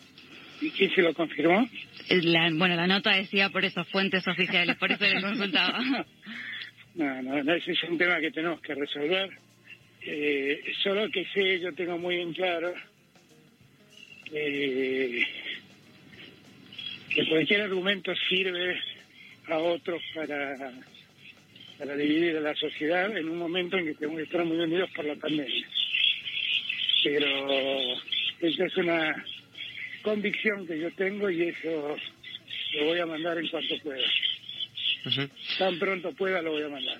¿Y quién se lo confirmó? La- bueno, la nota decía por eso fuentes oficiales, por eso le consultaba. No, no, no, ese es un tema que tenemos que resolver. Eh, solo que sé, yo tengo muy en claro que cualquier argumento sirve a otros para, para dividir a la sociedad en un momento en que tenemos que estar muy unidos por la pandemia. Pero esa es una convicción que yo tengo y eso lo voy a mandar en cuanto pueda. Tan pronto pueda lo voy a mandar.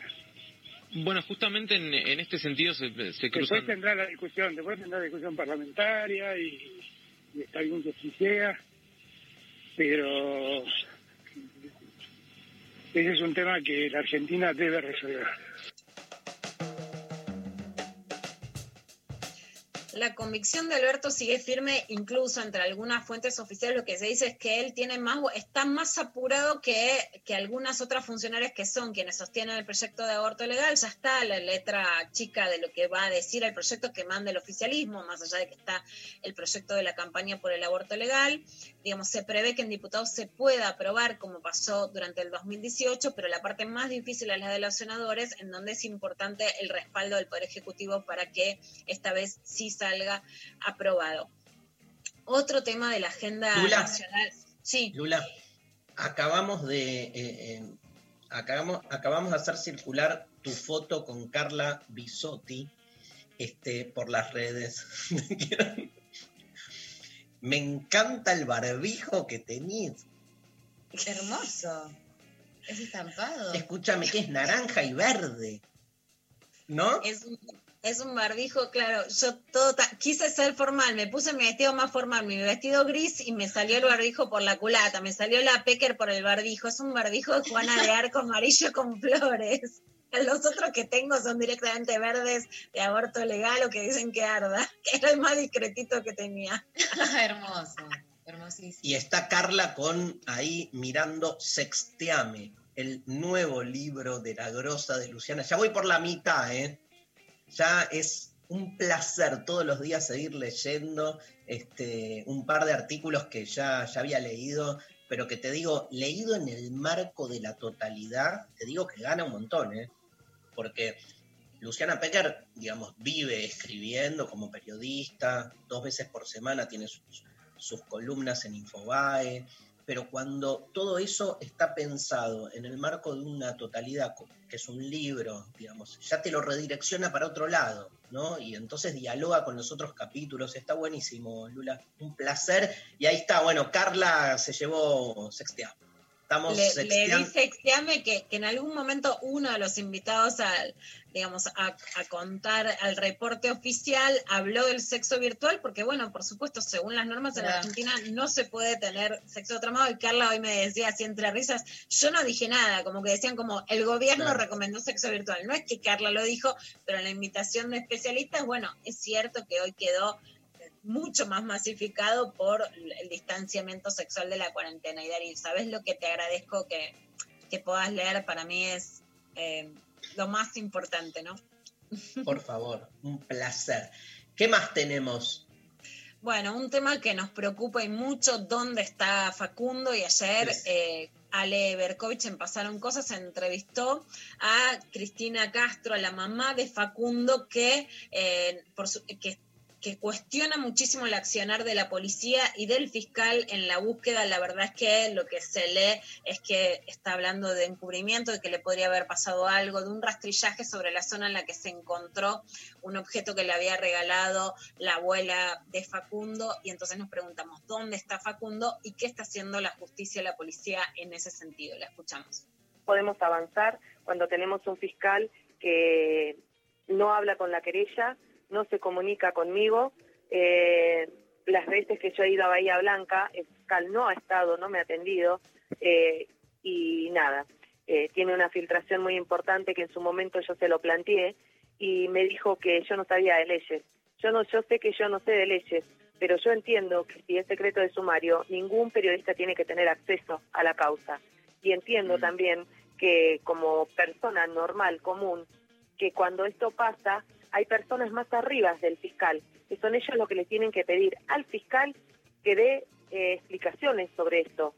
Bueno, justamente en, en este sentido se, se Después tendrá la discusión, después tendrá discusión parlamentaria y, y está bien que sí sea, pero ese es un tema que la Argentina debe resolver. La convicción de Alberto sigue firme, incluso entre algunas fuentes oficiales lo que se dice es que él tiene más, está más apurado que, que algunas otras funcionarias que son quienes sostienen el proyecto de aborto legal. Ya está la letra chica de lo que va a decir el proyecto que manda el oficialismo, más allá de que está el proyecto de la campaña por el aborto legal. Digamos, se prevé que en diputados se pueda aprobar como pasó durante el 2018, pero la parte más difícil es la de los senadores, en donde es importante el respaldo del Poder Ejecutivo para que esta vez sí salga aprobado. Otro tema de la agenda Lula. nacional. Sí. Lula, acabamos de eh, eh, acabamos, acabamos de hacer circular tu foto con Carla Bisotti este, por las redes. Me encanta el barbijo que tenés. Qué hermoso. Es estampado. Escúchame, que es naranja y verde. ¿No? Es un, es un barbijo, claro. Yo todo ta- quise ser formal, me puse mi vestido más formal, mi vestido gris y me salió el barbijo por la culata, me salió la pecker por el barbijo. Es un barbijo de Juana de Arco amarillo con flores. Los otros que tengo son directamente verdes de aborto legal o que dicen que arda, que era el más discretito que tenía. Hermoso, hermosísimo. Y está Carla con ahí mirando Sexteame, el nuevo libro de la grosa de Luciana. Ya voy por la mitad, ¿eh? Ya es un placer todos los días seguir leyendo este, un par de artículos que ya, ya había leído, pero que te digo, leído en el marco de la totalidad, te digo que gana un montón, ¿eh? Porque Luciana Pecker, digamos, vive escribiendo como periodista, dos veces por semana tiene sus, sus columnas en Infobae, pero cuando todo eso está pensado en el marco de una totalidad, que es un libro, digamos, ya te lo redirecciona para otro lado, ¿no? Y entonces dialoga con los otros capítulos, está buenísimo, Lula, un placer. Y ahí está, bueno, Carla se llevó sexteado. Estamos Le, le dice Extiame que, que en algún momento uno de los invitados al, digamos, a, a contar al reporte oficial habló del sexo virtual, porque bueno, por supuesto, según las normas en. Argentina no se puede tener sexo tramado, y Carla hoy me decía así entre risas, yo no dije nada, como que decían como el gobierno recomendó sexo virtual. No es que Carla lo dijo, pero en la invitación de especialistas, bueno, es cierto que hoy quedó mucho más masificado por el distanciamiento sexual de la cuarentena. Y Dari, ¿sabes lo que te agradezco que, que puedas leer? Para mí es eh, lo más importante, ¿no? Por favor, un placer. ¿Qué más tenemos? Bueno, un tema que nos preocupa y mucho, ¿dónde está Facundo? Y ayer eh, Ale Berkovich en Pasaron Cosas se entrevistó a Cristina Castro, a la mamá de Facundo, que, eh, por su- que que cuestiona muchísimo el accionar de la policía y del fiscal en la búsqueda. La verdad es que lo que se lee es que está hablando de encubrimiento, de que le podría haber pasado algo, de un rastrillaje sobre la zona en la que se encontró un objeto que le había regalado la abuela de Facundo. Y entonces nos preguntamos, ¿dónde está Facundo y qué está haciendo la justicia y la policía en ese sentido? La escuchamos. podemos avanzar cuando tenemos un fiscal que no habla con la querella, no se comunica conmigo. Eh, las veces que yo he ido a Bahía Blanca fiscal no ha estado, no me ha atendido eh, y nada, eh, tiene una filtración muy importante que en su momento yo se lo planteé y me dijo que yo no sabía de leyes. Yo no, yo sé que yo no sé de leyes, pero yo entiendo que si es secreto de sumario, ningún periodista tiene que tener acceso a la causa. Y entiendo también que como persona normal, común, que cuando esto pasa, hay personas más arriba del fiscal, que son ellos los que le tienen que pedir al fiscal que dé eh, explicaciones sobre esto.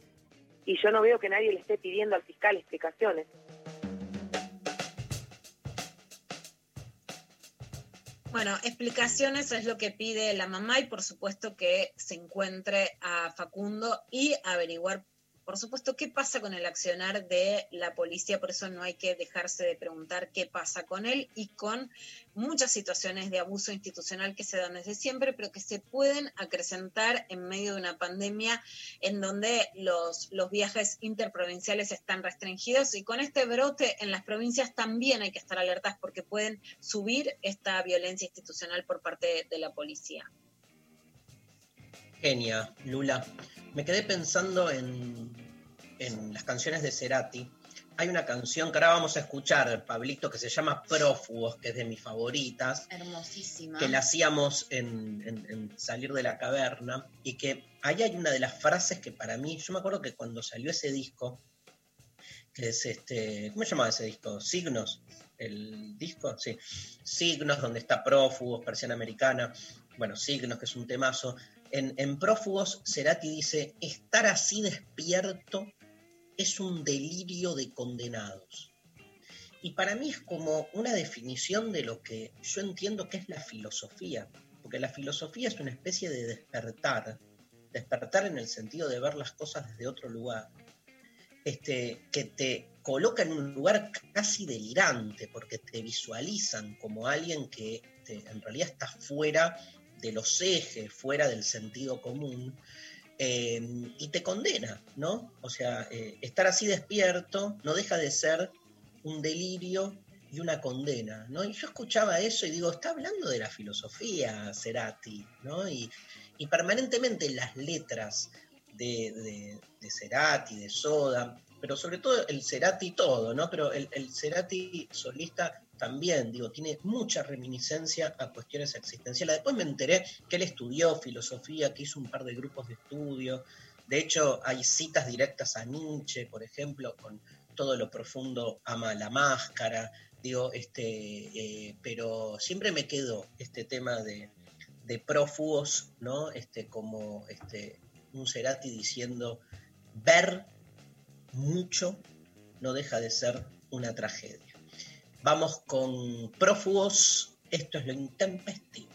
Y yo no veo que nadie le esté pidiendo al fiscal explicaciones. Bueno, explicaciones es lo que pide la mamá y por supuesto que se encuentre a Facundo y averiguar, por supuesto, qué pasa con el accionar de la policía. Por eso no hay que dejarse de preguntar qué pasa con él y con muchas situaciones de abuso institucional que se dan desde siempre, pero que se pueden acrecentar en medio de una pandemia en donde los, los viajes interprovinciales están restringidos y con este brote en las provincias también hay que estar alertas porque pueden subir esta violencia institucional por parte de, de la policía. Genia, Lula. Me quedé pensando en, en las canciones de Cerati. Hay una canción que ahora vamos a escuchar, Pablito, que se llama Prófugos, que es de mis favoritas. Hermosísima. que la hacíamos en, en- en Salir de la Caverna, y que ahí hay una de las frases que para mí, yo me acuerdo que cuando salió ese disco, que es este, ¿cómo se llamaba ese disco? Signos, el disco, sí, Signos, donde está Prófugos, Persiana Americana, bueno, Signos, que es un temazo. En, Prófugos, Cerati dice, estar así despierto es un delirio de condenados. Y para mí es como una definición de lo que yo entiendo que es la filosofía, porque la filosofía es una especie de despertar, despertar en el sentido de ver las cosas desde otro lugar, este, que te coloca en un lugar casi delirante, porque te visualizan como alguien que te- en realidad está fuera de los ejes, fuera del sentido común, eh, y te condena, ¿no? O sea, eh, estar así despierto no deja de ser un delirio y una condena, ¿no? Y yo escuchaba eso y digo, está hablando de la filosofía Cerati, ¿no? Y, y permanentemente las letras de, de, de Cerati, de Soda, pero sobre todo el Cerati todo, ¿no? Pero el, el Cerati solista también, digo, tiene mucha reminiscencia a cuestiones existenciales. Después me enteré que él estudió filosofía, que hizo un par de grupos de estudio. De hecho, hay citas directas a Nietzsche, por ejemplo, con todo lo profundo ama la máscara. Digo, este, eh, pero siempre me quedó este tema de, de prófugos, ¿no? Este, como este, un Cerati diciendo, ver mucho no deja de ser una tragedia. Vamos con prófugos, esto es lo intempestivo.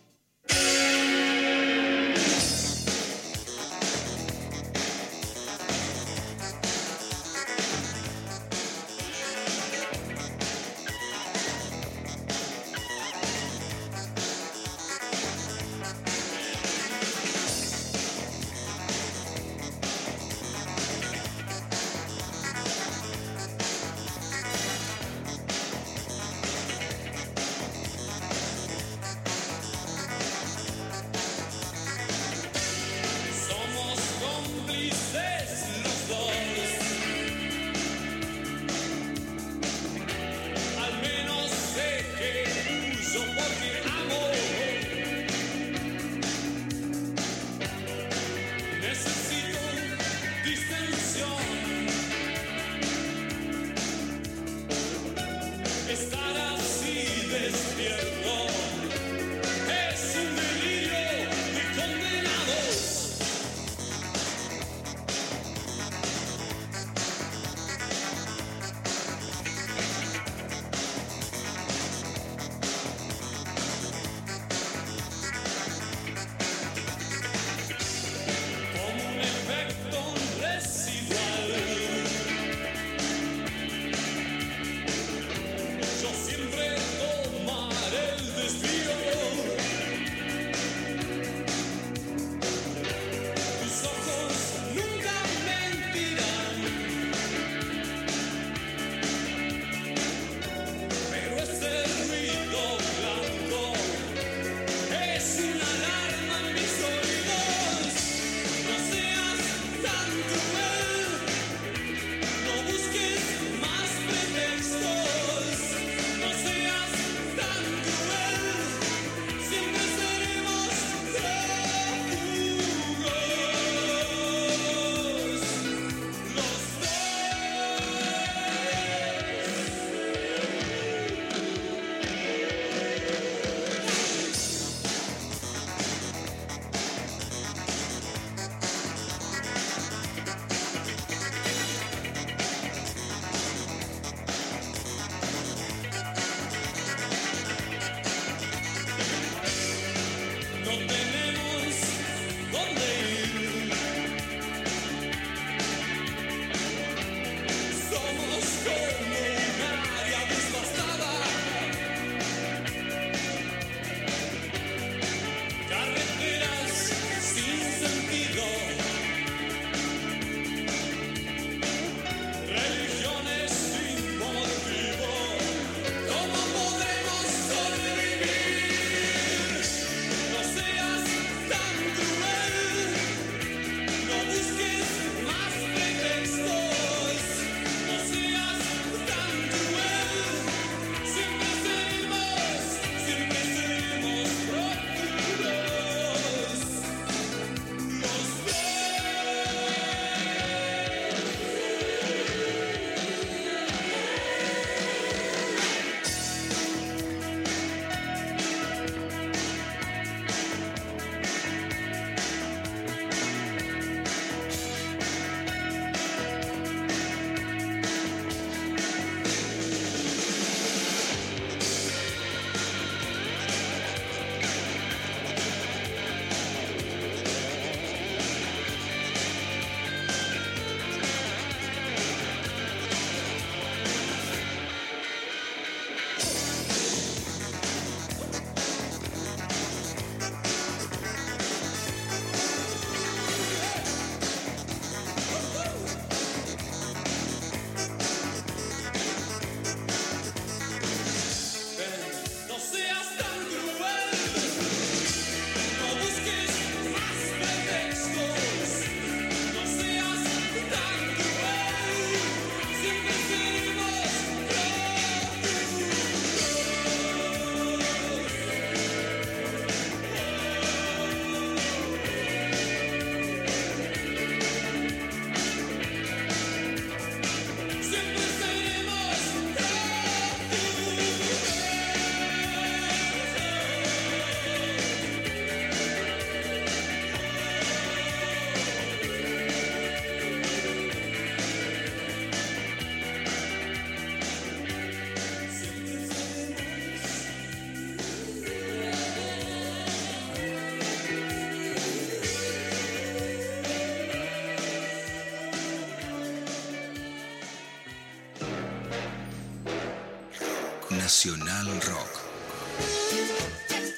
Nacional Rock.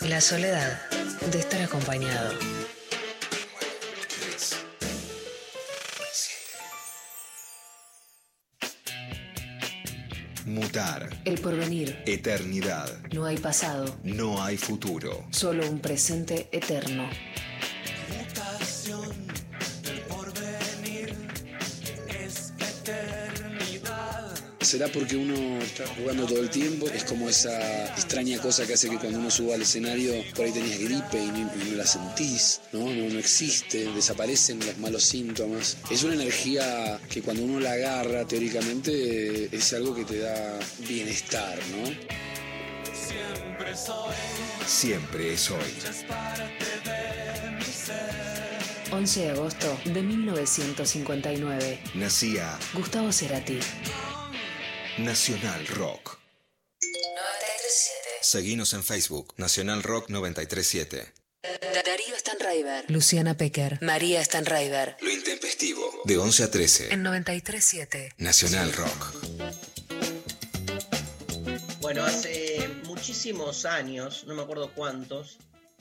La soledad de estar acompañado. Mutar. El porvenir. Eternidad. No hay pasado, No hay futuro. solo un presente eterno. ¿Será porque uno está jugando todo el tiempo? Es como esa extraña cosa que hace que cuando uno suba al escenario por ahí tenías gripe y no, y no la sentís, ¿no? ¿no? No existe, desaparecen los malos síntomas. Es una energía que cuando uno la agarra teóricamente es algo que te da bienestar, ¿no? Siempre soy, Siempre es hoy. es parte de mi ser. 11 de agosto de 1959. Nacía Gustavo Cerati. Nacional Rock. 937. Seguinos en Facebook, Nacional Rock 937. Darío Stanraiver. Luciana Pecker. María Stanraiver. Lo intempestivo. De 11 a 13. En 937. Nacional Rock. Bueno, hace muchísimos años, no me acuerdo cuántos,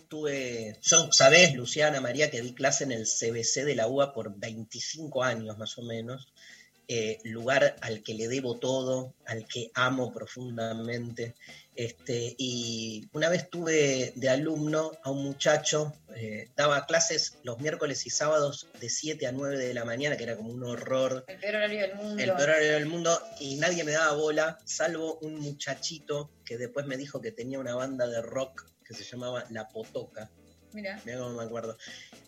tuve, yo, sabés, Luciana, María, que di clase en el CBC de la UA por 25 años más o menos, eh, lugar al que le debo todo, al que amo profundamente. Este, y una vez tuve de alumno a un muchacho, eh, daba clases los miércoles y sábados de 7 a 9 de la mañana, que era como un horror. El peor horario del mundo. El peor horario del mundo y nadie me daba bola, salvo un muchachito que después me dijo que tenía una banda de rock que se llamaba La Potoca. Mira. Mira cómo me acuerdo.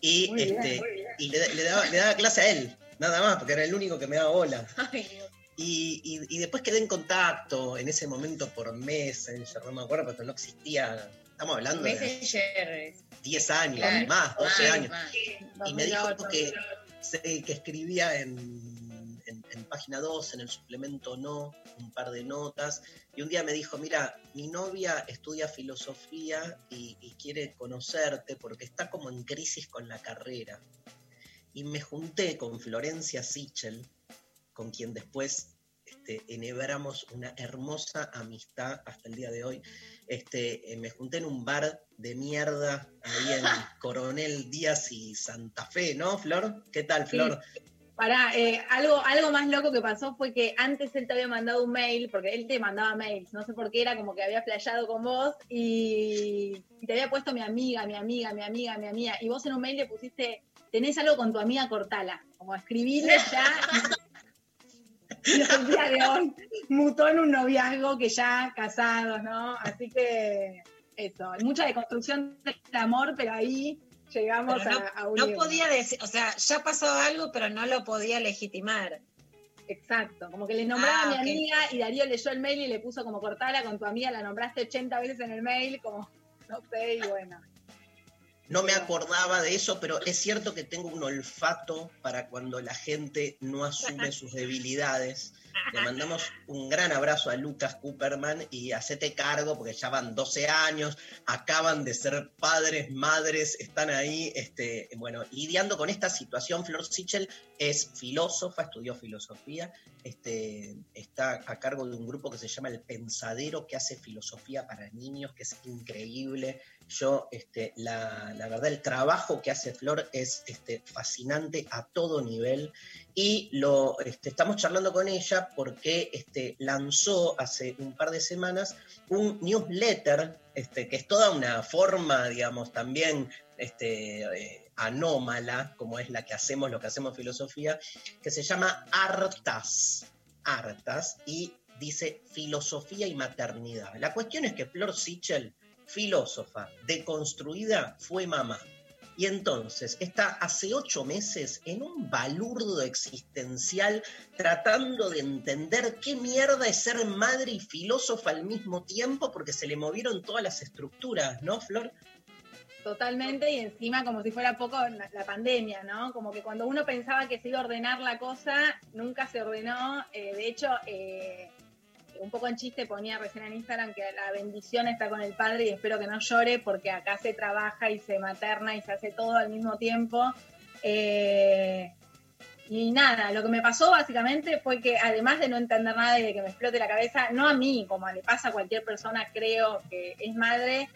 Y, Muy bien, este, muy bien. y le, le daba, le daba clase a él, nada más, porque era el único que me daba bola. Ay, Dios. Y, y- y después quedé en contacto en ese momento por Messenger, no me acuerdo, pero no existía. Estamos hablando de Messenger. 10 años, Claro. más, 12 Más, años. más. Y me dijo 2008. que, que escribía en, en- en página 2, en el suplemento No, un par de notas. Y un día me dijo, mira, mi novia estudia filosofía y, y quiere conocerte porque está como en crisis con la carrera. Y me junté con Florencia Sichel, con quien después este, enhebramos una hermosa amistad hasta el día de hoy. Este, eh, me junté en un bar de mierda ahí en Coronel Díaz y Santa Fe, ¿no, Flor? ¿Qué tal, Flor? Pará, eh, algo, algo más loco que pasó fue que antes él te había mandado un mail, porque él te mandaba mails, no sé por qué era como que había flasheado con vos y, te había puesto mi amiga, mi amiga, mi amiga, mi amiga, y vos en un mail le pusiste, tenés algo con tu amiga Cortala, como escribirle ya. Y el día de hoy mutó en un noviazgo que ya casados, ¿no? Así que eso, mucha deconstrucción del amor, pero ahí llegamos Pero a, a no, un no podía decir, o sea, ya pasó algo, pero no lo podía legitimar. Exacto, como que le nombraba Ah, a mi amiga y Darío leyó el mail y le puso como cortala con tu amiga, la nombraste 80 veces en el mail, como no sé, y bueno. No me acordaba de eso, pero es cierto que tengo un olfato para cuando la gente no asume sus debilidades. Le mandamos un gran abrazo a Lucas Cooperman y hacete cargo porque ya van 12 años, acaban de ser padres, madres, están ahí, este, bueno, lidiando con esta situación. Flor Sichel es filósofa, estudió filosofía, este, está a cargo de un grupo que se llama El Pensadero, que hace filosofía para niños, que es increíble. Yo, este, la, verdad, el trabajo que hace Flor es este, fascinante a todo nivel y lo este, estamos charlando con ella porque lanzó hace un par de semanas un newsletter que es toda una forma, digamos, también eh, anómala, como es la que hacemos, lo que hacemos filosofía, que se llama Artas. Artas y dice filosofía y maternidad. La cuestión es que Flor Sichel, filósofa deconstruida, fue mamá. Y entonces está hace ocho meses en un balurdo existencial tratando de entender qué mierda es ser madre y filósofa al mismo tiempo porque se le movieron todas las estructuras, ¿no, Flor? Totalmente, y encima como si fuera poco la, pandemia, ¿no? Como que cuando uno pensaba que se iba a ordenar la cosa, nunca se ordenó. Eh, de hecho, eh, un poco en chiste ponía recién en Instagram que la bendición está con el padre y espero que no llore porque acá se trabaja y se materna y se hace todo al mismo tiempo. Eh, y nada, lo que me pasó básicamente fue que además de no entender nada y de que me explote la cabeza, no a mí, como le pasa a cualquier persona, creo que es madre,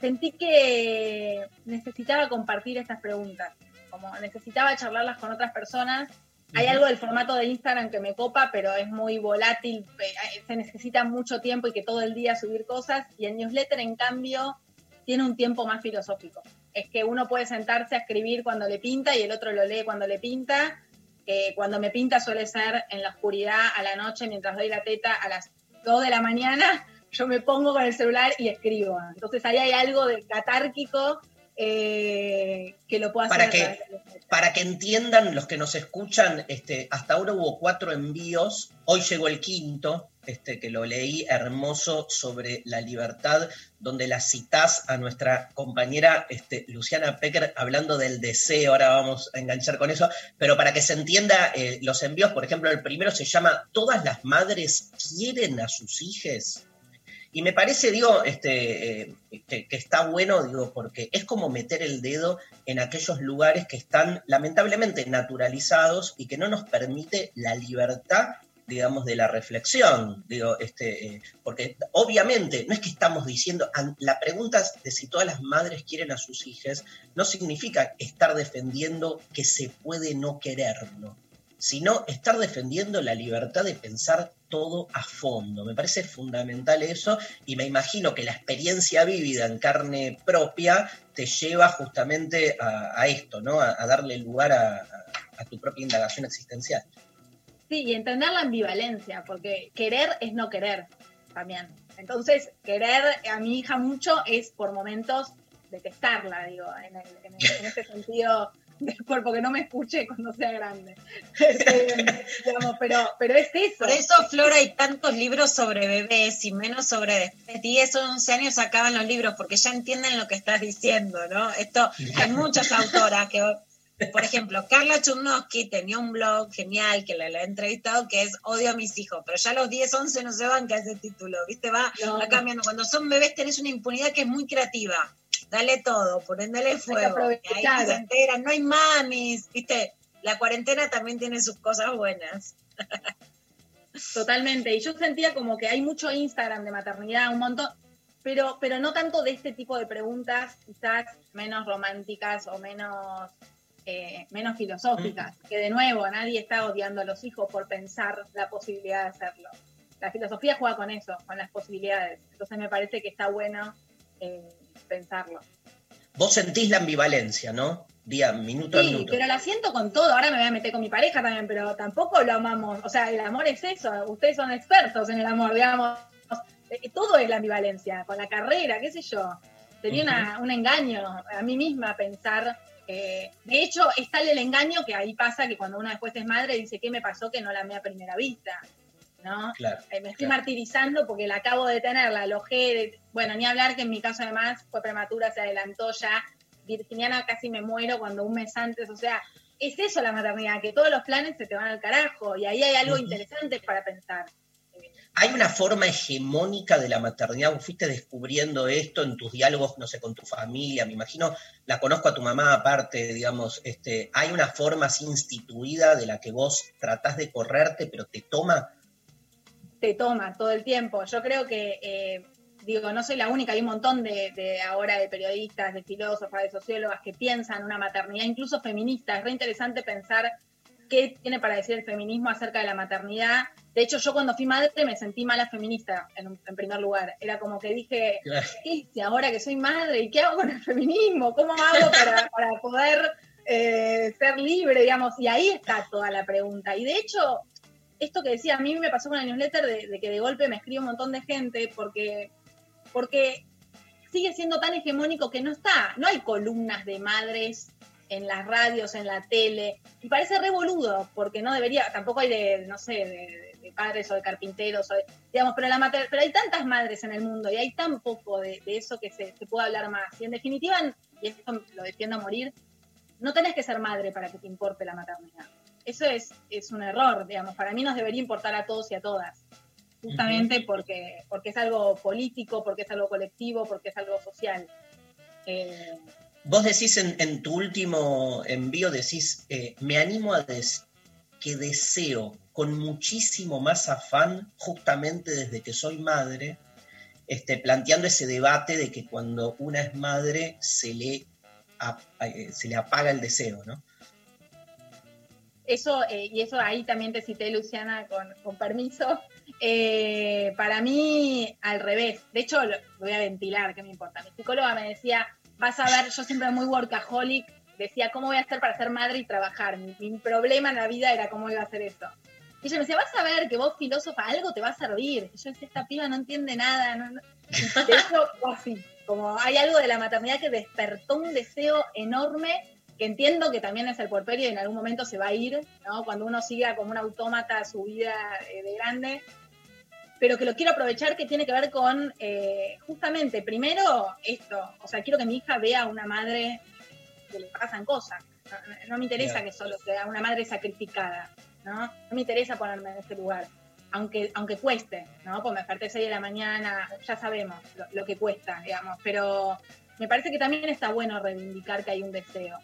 sentí que necesitaba compartir estas preguntas, como necesitaba charlarlas con otras personas. Hay algo del formato de Instagram que me copa, pero es muy volátil, eh, se necesita mucho tiempo y que todo el día subir cosas. Y el newsletter, en cambio, tiene un tiempo más filosófico. Es que uno puede sentarse a escribir cuando le pinta y el otro lo lee cuando le pinta eh, cuando me pinta suele ser en la oscuridad, a la noche, mientras doy la teta, a las 2 de la mañana, yo me pongo con el celular y escribo. Entonces ahí hay algo de catárquico eh, que lo puedo Para hacer. que, para que entiendan los que nos escuchan, este, hasta ahora hubo cuatro envíos, hoy llegó el quinto, este, que lo leí, hermoso, sobre la libertad, donde la citás a nuestra compañera este, Luciana Pecker hablando del deseo, ahora vamos a enganchar con eso, pero para que se entienda eh, los envíos, por ejemplo, el primero se llama ¿Todas las madres quieren a sus hijos? Y me parece, digo, este, eh, que, está bueno, digo, porque es como meter el dedo en aquellos lugares que están lamentablemente naturalizados y que no nos permite la libertad, digamos, de la reflexión. Digo, este, eh, porque obviamente no es que estamos diciendo, la pregunta de si todas las madres quieren a sus hijos no significa estar defendiendo que se puede no quererlo sino estar defendiendo la libertad de pensar todo a fondo. Me parece fundamental eso y me imagino que la experiencia vívida en carne propia te lleva justamente a, esto, ¿no? A, darle lugar a, tu propia indagación existencial. Sí, y entender la ambivalencia, porque querer es no querer también. Entonces, querer a mi hija mucho es por momentos detestarla, digo, en, el- en en este sentido del cuerpo, que no me escuche cuando sea grande. Este, digamos, pero, pero es eso. Por eso, Flora, hay tantos libros sobre bebés y menos sobre después de 10 o 11 años acaban los libros porque ya entienden lo que estás diciendo, ¿no? Esto, hay muchas autoras que, por ejemplo, Carla Chudnowski tenía un blog genial que la, la he entrevistado que es Odio a mis hijos, pero ya a los 10, 11 no se banca ese título, ¿viste? Va, No. va cambiando. Cuando son bebés tenés una impunidad que es muy creativa. Dale todo, ponendele fuego. Y ahí se enteran, no hay mamis, ¿viste? La cuarentena también tiene sus cosas buenas. Totalmente. Y yo sentía como que hay mucho Instagram de maternidad, un montón, pero, pero no tanto de este tipo de preguntas, quizás menos románticas o menos, eh, menos filosóficas. Que de nuevo, nadie está odiando a los hijos por pensar la posibilidad de hacerlo. La filosofía juega con eso, con las posibilidades. Entonces me parece que está bueno eh, pensarlo. Vos sentís la ambivalencia, ¿no? Día, minuto a Sí, minuto. pero la siento con todo. Ahora me voy a meter con mi pareja también, pero tampoco lo amamos. O sea, el amor es eso. Ustedes son expertos en el amor, digamos. Eh, Todo es la ambivalencia, con la carrera, qué sé yo. Tenía una- un engaño a mí misma pensar. Eh, de hecho, es tal el engaño que ahí pasa que cuando una después es madre dice, ¿qué me pasó que no la amé a primera vista? ¿No? Claro. Eh, me estoy claro. martirizando porque la acabo de tener, la alojé. de- bueno, ni hablar que en mi caso además fue prematura, se adelantó ya. Virginiana casi me muero cuando un mes antes, o sea, es eso la maternidad, que todos los planes se te van al carajo y ahí hay algo interesante para pensar. ¿Hay una forma hegemónica de la maternidad? ¿Vos fuiste descubriendo esto en tus diálogos, no sé, con tu familia? Me imagino, la conozco a tu mamá aparte, digamos, este, ¿hay una forma así instituida de la que vos tratás de correrte, pero te toma? te toma todo el tiempo. Yo creo que, eh, digo, no soy la única, hay un montón de, ahora de periodistas, de filósofas, de sociólogas que piensan una maternidad, incluso feministas. Es re interesante pensar qué tiene para decir el feminismo acerca de la maternidad. De hecho, yo cuando fui madre me sentí mala feminista, en, en primer lugar. Era como que dije, ¿qué hice ahora que soy madre? ¿Y qué hago con el feminismo? ¿Cómo hago para, para poder eh, ser libre, digamos? Y ahí está toda la pregunta. Y de hecho, esto que decía, a mí me pasó con la newsletter de, de que de golpe me escribe un montón de gente porque, porque sigue siendo tan hegemónico que no está, no hay columnas de madres en las radios, en la tele, y parece revoludo, porque no debería, tampoco hay de, no sé, de, de padres o de carpinteros, o de- digamos, pero, la mater- pero hay tantas madres en el mundo y hay tan poco de, de eso que se, se puede hablar más. Y en definitiva, y esto lo defiendo a morir, no tenés que ser madre para que te importe la maternidad. Eso es, es un error, digamos. Para mí nos debería importar a todos y a todas. Justamente porque, porque es algo político, porque es algo colectivo, porque es algo social. Eh, Vos decís en, tu último envío, decís, eh, me animo a, que deseo con muchísimo más afán, justamente desde que soy madre, este, planteando ese debate de que cuando una es madre se le, eh, se le apaga el deseo, ¿no? Eso, eh, y eso ahí también te cité, Luciana, con, con permiso. Para mí, al revés. De hecho, lo voy a ventilar, ¿qué me importa? Mi psicóloga me decía, vas a ver, yo siempre muy workaholic, decía, ¿cómo voy a hacer para ser madre y trabajar? Mi, problema en la vida era cómo iba a hacer eso. Y ella me decía, vas a ver que vos, filósofa, algo te va a servir. Y yo decía, esta piba no entiende nada. no- no". De así. Como hay algo de la maternidad que despertó un deseo enorme que entiendo que también es el puerperio y en algún momento se va a ir, ¿no? Cuando uno siga como un autómata su vida eh, de grande, pero que lo quiero aprovechar que tiene que ver con, eh, justamente, primero esto, o sea, quiero que mi hija vea a una madre que le pasan cosas, no, no me interesa que solo sea una madre sacrificada, ¿no? No me interesa ponerme en ese lugar. Aunque, aunque cueste, ¿no? Pues me desperté 6 de la mañana, ya sabemos lo, lo que cuesta, digamos, pero me parece que también está bueno reivindicar que hay un deseo.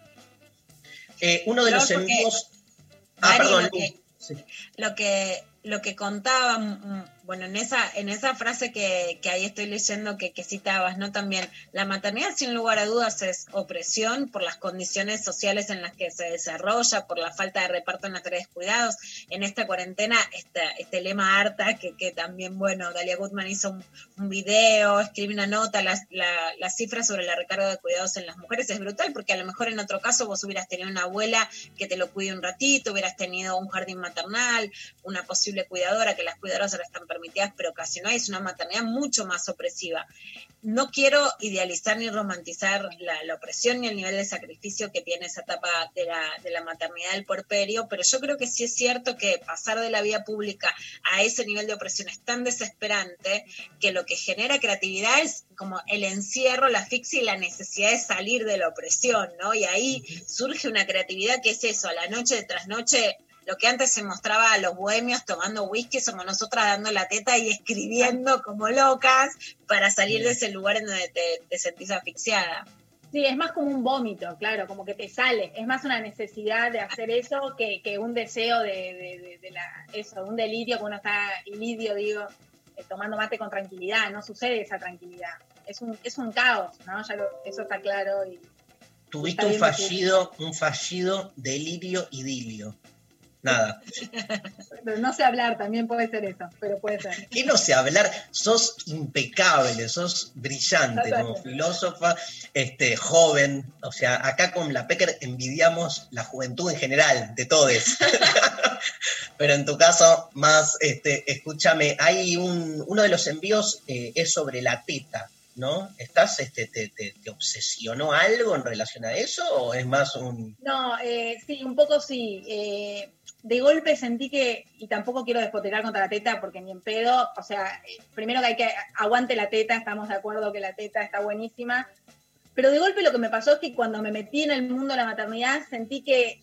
Eh, uno de los envíos... Ah, perdón, lo que- Sí. lo que lo que contaba mm, bueno en esa en esa frase que, que ahí estoy leyendo que, que citabas no también la maternidad sin lugar a dudas es opresión por las condiciones sociales en las que se desarrolla por la falta de reparto en las tareas de cuidados. En esta cuarentena este, este lema harta que, que también bueno Dalia Goodman hizo un, un video escribe una nota las la, la cifra sobre la recarga de cuidados en las mujeres es brutal porque a lo mejor en otro caso vos hubieras tenido una abuela que te lo cuide un ratito hubieras tenido un jardín maternal una posible cuidadora, que las cuidadoras ahora están permitidas, pero casi no es una maternidad mucho más opresiva. No quiero idealizar ni romantizar la, la opresión ni el nivel de sacrificio que tiene esa etapa de la, de la maternidad del puerperio, pero yo creo que sí es cierto que pasar de la vía pública a ese nivel de opresión es tan desesperante que lo que genera creatividad es como el encierro, la asfixia y la necesidad de salir de la opresión, ¿no? Y ahí surge una creatividad que es eso, a la noche tras noche lo que antes se mostraba a los bohemios tomando whisky, somos nosotras dando la teta y escribiendo como locas para salir de ese lugar en donde te, te sentís asfixiada. Sí, es más como un vómito, claro, como que te sale. Es más una necesidad de hacer eso que, que un deseo de, de- de- de la, eso, un delirio, que uno está ilidio, digo, eh, tomando mate con tranquilidad. No sucede esa tranquilidad. Es un, es un caos, ¿no? Ya lo- eso está claro. Y, Tuviste Está un fallido, un fallido delirio idilio. Nada. pero no sé hablar, también puede ser eso, pero puede ser. ¿Qué no sé hablar? Sos impecable, sos brillante como filósofa, este, joven. O sea, acá con la Pecker envidiamos la juventud en general, de todos. Pero en tu caso, más, este, escúchame, hay un, uno de los envíos eh, es sobre la teta, ¿no? ¿Estás, este, te, te- te obsesionó algo en relación a eso o es más un... No, eh, sí, un poco sí. Eh, de golpe sentí que, y tampoco quiero despoterar contra la teta porque ni en pedo, o sea, primero que hay que aguante la teta, estamos de acuerdo que la teta está buenísima, pero de golpe lo que me pasó es que cuando me metí en el mundo de la maternidad sentí que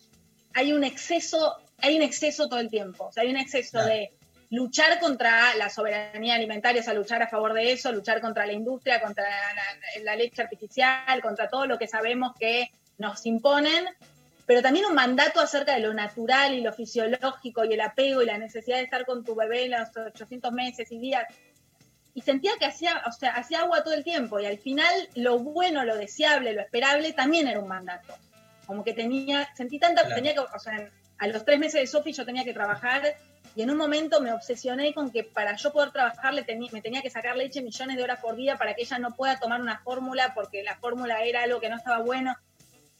hay un exceso, hay un exceso todo el tiempo, o sea, hay un exceso Claro. de luchar contra la soberanía alimentaria, o sea, luchar a favor de eso, luchar contra la industria, contra la, la leche artificial, contra todo lo que sabemos que nos imponen, pero también un mandato acerca de lo natural y lo fisiológico y el apego y la necesidad de estar con tu bebé en los 800 meses y días. Y sentía que hacía, o sea, hacía agua todo el tiempo y al final lo bueno, lo deseable, lo esperable también era un mandato. Como que tenía, sentí tanta, Claro. tenía que, o sea, a los tres meses de Sofi yo tenía que trabajar y en un momento me obsesioné con que para yo poder trabajar le teni- me tenía que sacar leche millones de horas por día para que ella no pueda tomar una fórmula porque la fórmula era algo que no estaba bueno.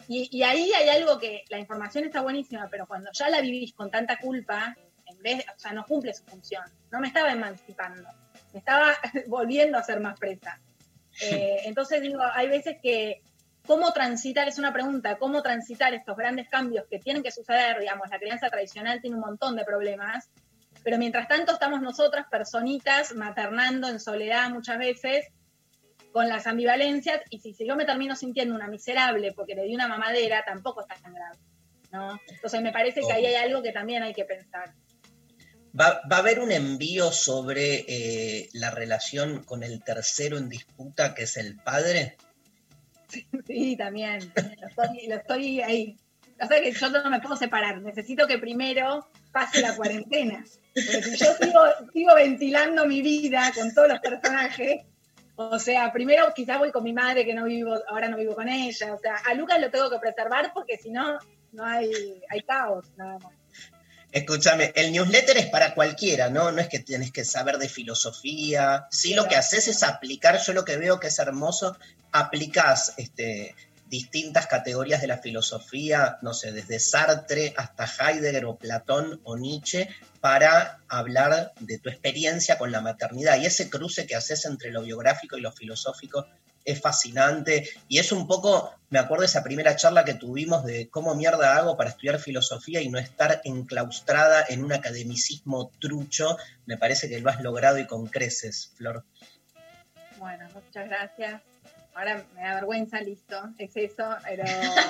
Y, y ahí hay algo que la información está buenísima, pero cuando ya la vivís con tanta culpa, en vez, o sea, no cumple su función. No me estaba emancipando, me estaba volviendo a ser más presa. Eh, entonces digo, hay veces que cómo transitar, es una pregunta, cómo transitar estos grandes cambios que tienen que suceder, digamos, la crianza tradicional tiene un montón de problemas, pero mientras tanto estamos nosotras, personitas, maternando en soledad muchas veces, con las ambivalencias, y si, si yo me termino sintiendo una miserable porque le di una mamadera, tampoco está tan grave. ¿no? Entonces me parece que ahí hay algo que también hay que pensar. ¿Va, va a haber un envío sobre eh, la relación con el tercero en disputa, que es el padre? Sí, también. Lo estoy, lo estoy ahí. O sea que yo no me puedo separar. Necesito que primero, pase la cuarentena. Porque si yo sigo, sigo ventilando mi vida con todos los personajes, o sea, primero quizás voy con mi madre que no vivo, ahora no vivo con ella. O sea, a Lucas lo tengo que preservar porque si no, no hay, hay caos, nada más. Escúchame, el newsletter es para cualquiera, ¿no? No es que tienes que saber de filosofía. Sí, lo que haces es aplicar, yo lo que veo que es hermoso, aplicás este, distintas categorías de la filosofía, no sé, desde Sartre hasta Heidegger o Platón o Nietzsche, para hablar de tu experiencia con la maternidad. Y ese cruce que haces entre lo biográfico y lo filosófico es fascinante. Y es un poco, me acuerdo de esa primera charla que tuvimos de cómo mierda hago para estudiar filosofía y no estar enclaustrada en un academicismo trucho. Me parece que lo has logrado y con creces, Flor. Bueno, muchas gracias. Ahora me da vergüenza, listo, es eso, pero,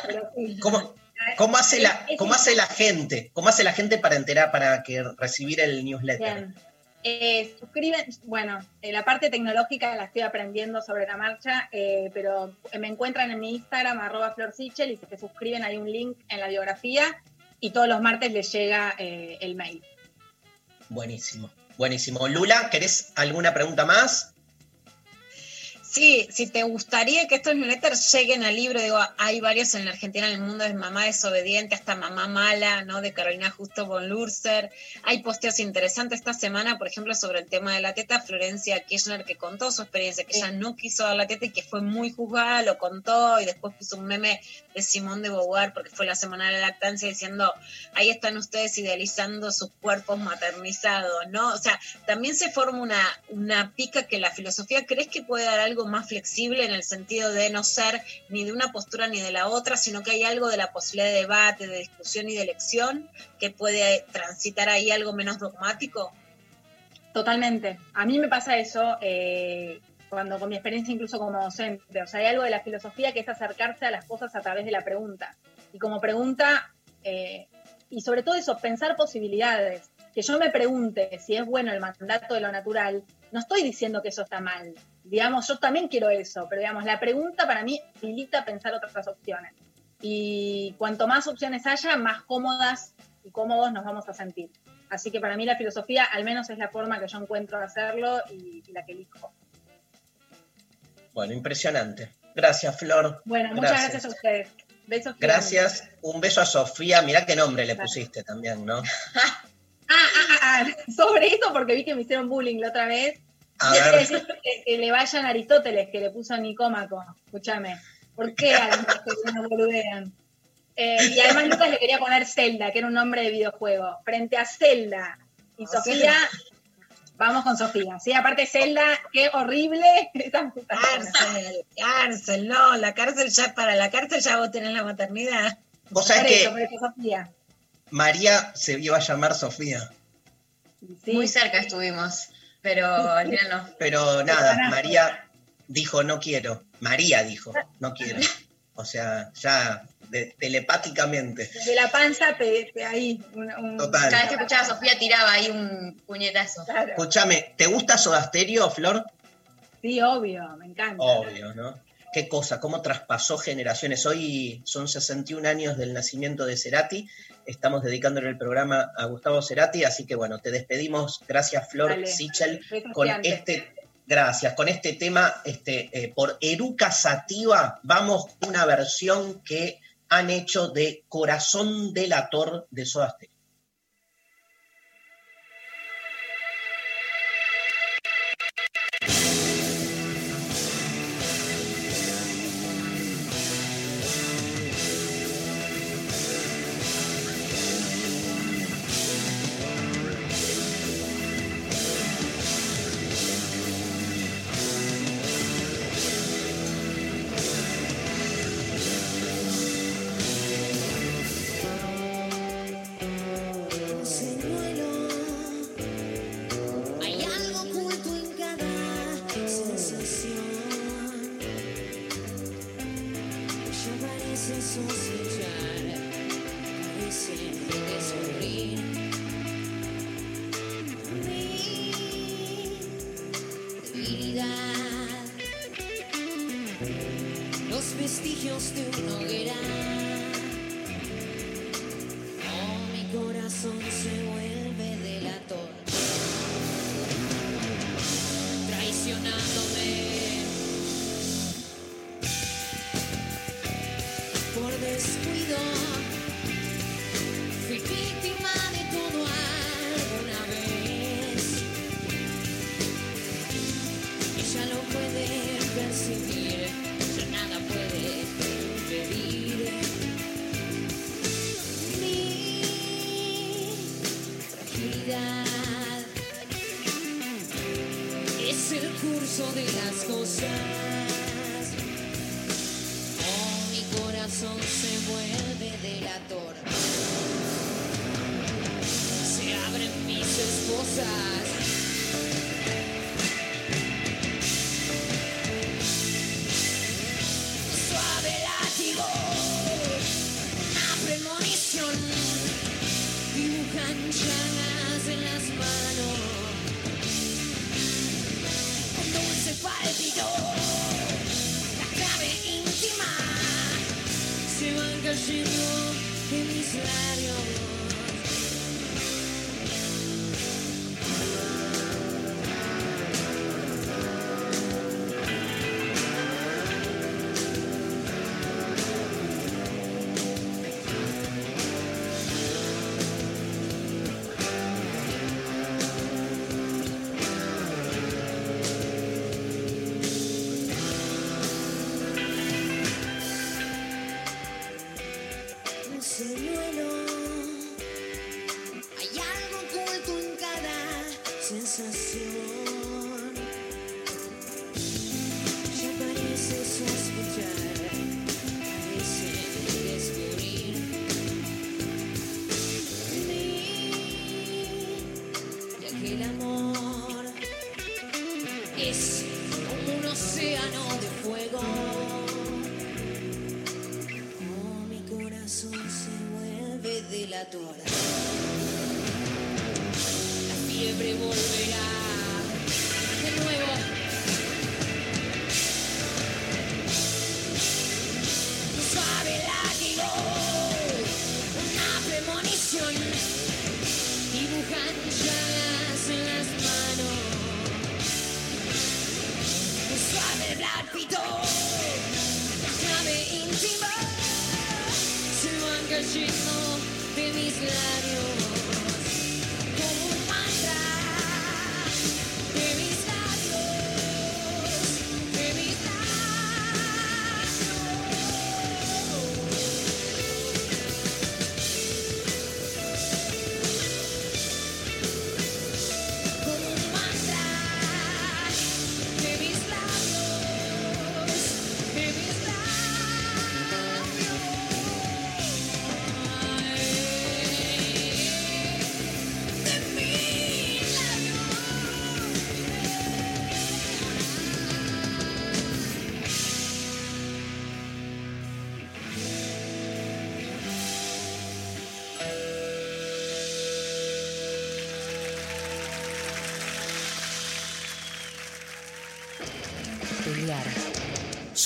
pero sí. ¿Cómo, cómo hace la, cómo hace la gente? ¿Cómo hace la gente para enterar, para que recibir el newsletter? Bien. Eh, suscriben, bueno, eh, la parte tecnológica la estoy aprendiendo sobre la marcha, eh, pero me encuentran en mi Instagram, arroba florsichel, y si se suscriben hay un link en la biografía y todos los martes les llega el mail. Buenísimo, buenísimo. Lula, ¿querés alguna pregunta más? Sí, si te gustaría que estos newsletters lleguen al libro, digo, hay varios en la Argentina, en el mundo, de Mamá Desobediente hasta Mamá Mala, ¿no? De Carolina Justo von Lurzer. Hay posteos interesantes esta semana, por ejemplo, sobre el tema de la teta, Florencia Kirchner, que contó su experiencia, que ella no quiso dar la teta y que fue muy juzgada, lo contó, y después puso un meme de Simón de Beauvoir, porque fue la semana de la lactancia, diciendo, ahí están ustedes idealizando sus cuerpos maternizados, ¿no? O sea, también se forma una, una pica que la filosofía, ¿crees que puede dar algo más flexible en el sentido de no ser ni de una postura ni de la otra, sino que hay algo de la posibilidad de debate, de discusión y de elección que puede transitar ahí algo menos dogmático? Totalmente. A mí me pasa eso eh, cuando con mi experiencia incluso como docente. O sea, hay algo de la filosofía que es acercarse a las cosas a través de la pregunta. Y como pregunta, eh, y sobre todo eso, pensar posibilidades. Que yo me pregunte si es bueno el mandato de lo natural, no estoy diciendo que eso está mal. Digamos, yo también quiero eso, pero digamos, la pregunta para mí habilita pensar otras opciones. Y cuanto más opciones haya, más cómodas y cómodos nos vamos a sentir. Así que para mí la filosofía al menos es la forma que yo encuentro de hacerlo y, y la que elijo. Bueno, impresionante. Gracias, Flor. Bueno, muchas gracias, a ustedes. Besos. Gracias. Un beso a Sofía. Mirá qué nombre le pusiste también, ¿no? Ah, ah, ah, sobre eso, porque vi que me hicieron bullying la otra vez. A ver. decir que, que le vayan a Aristóteles, que le puso Nicómaco. Escúchame. ¿Por qué a las mujeres no boludean? Eh, y además Lucas le quería poner Zelda, que era un nombre de videojuego. Frente a Zelda y Sofía, vamos con Sofía. Sí, aparte Zelda, qué horrible. Cárcel, cárcel, no, la cárcel ya, para la cárcel ya vos tenés la maternidad. Vos sabés que Sofía. María se iba a llamar Sofía. Muy cerca estuvimos, pero al final no. Pero nada, María dijo no quiero. María dijo no quiero. O sea, ya de- telepáticamente. De la panza, te, te- ahí. un- un- Total. Cada vez que escuchaba a Sofía tiraba ahí un puñetazo. Escúchame, ¿te gusta Soda Stereo, Flor? Sí, obvio, me encanta. Obvio, ¿no? Qué cosa, cómo traspasó generaciones. Hoy son 61 años del nacimiento de Cerati. Estamos dedicándole el programa a Gustavo Cerati, así que bueno, te despedimos. Gracias, Flor Dale. Sichel, con este. Gracias, con este tema, este, eh, por Eruca Sativa, vamos una versión que han hecho de Corazón Delator de Soda Stereo. De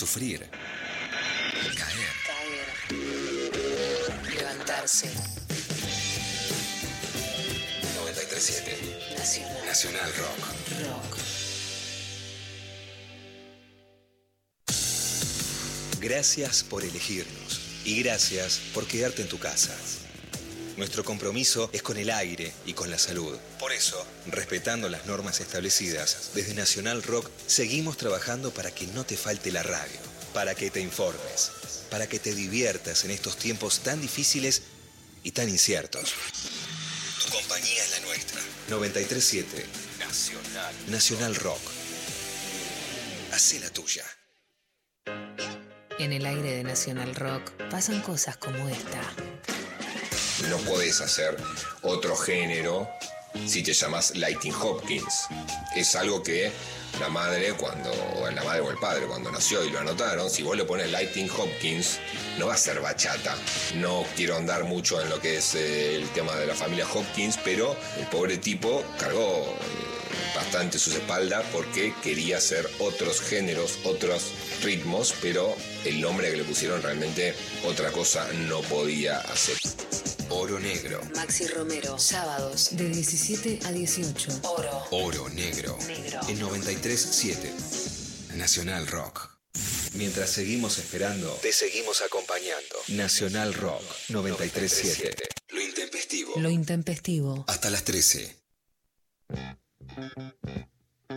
Sufrir. Caer. Levantarse. 937. Nacional. Nacional Rock. Rock. Gracias por elegirnos y gracias por quedarte en tu casa. Nuestro compromiso es con el aire y con la salud. Eso, respetando las normas establecidas, desde Nacional Rock seguimos trabajando para que no te falte la radio, para que te informes, para que te diviertas en estos tiempos tan difíciles y tan inciertos. Tu compañía es la nuestra. 937 Nacional. Nacional Rock. Hacé la tuya. En el aire de Nacional Rock pasan cosas como esta. No podés hacer otro género si te llamas Lighting Hopkins. Es algo que la madre cuando, o la madre o el padre cuando nació y lo anotaron, si vos le pones Lighting Hopkins, no va a ser bachata. No quiero andar mucho en lo que es eh, el tema de la familia Hopkins, pero el pobre tipo cargó eh, bastante sus espaldas porque quería hacer otros géneros, otros ritmos, pero el nombre que le pusieron realmente otra cosa no podía hacer. Oro Negro. Maxi Romero, sábados de 17 a 18. Oro. Oro Negro. Negro. En 93.7. Nacional Rock. Mientras seguimos esperando, te seguimos acompañando. Nacional Rock 93.7. Lo intempestivo. Lo intempestivo. Hasta las 13.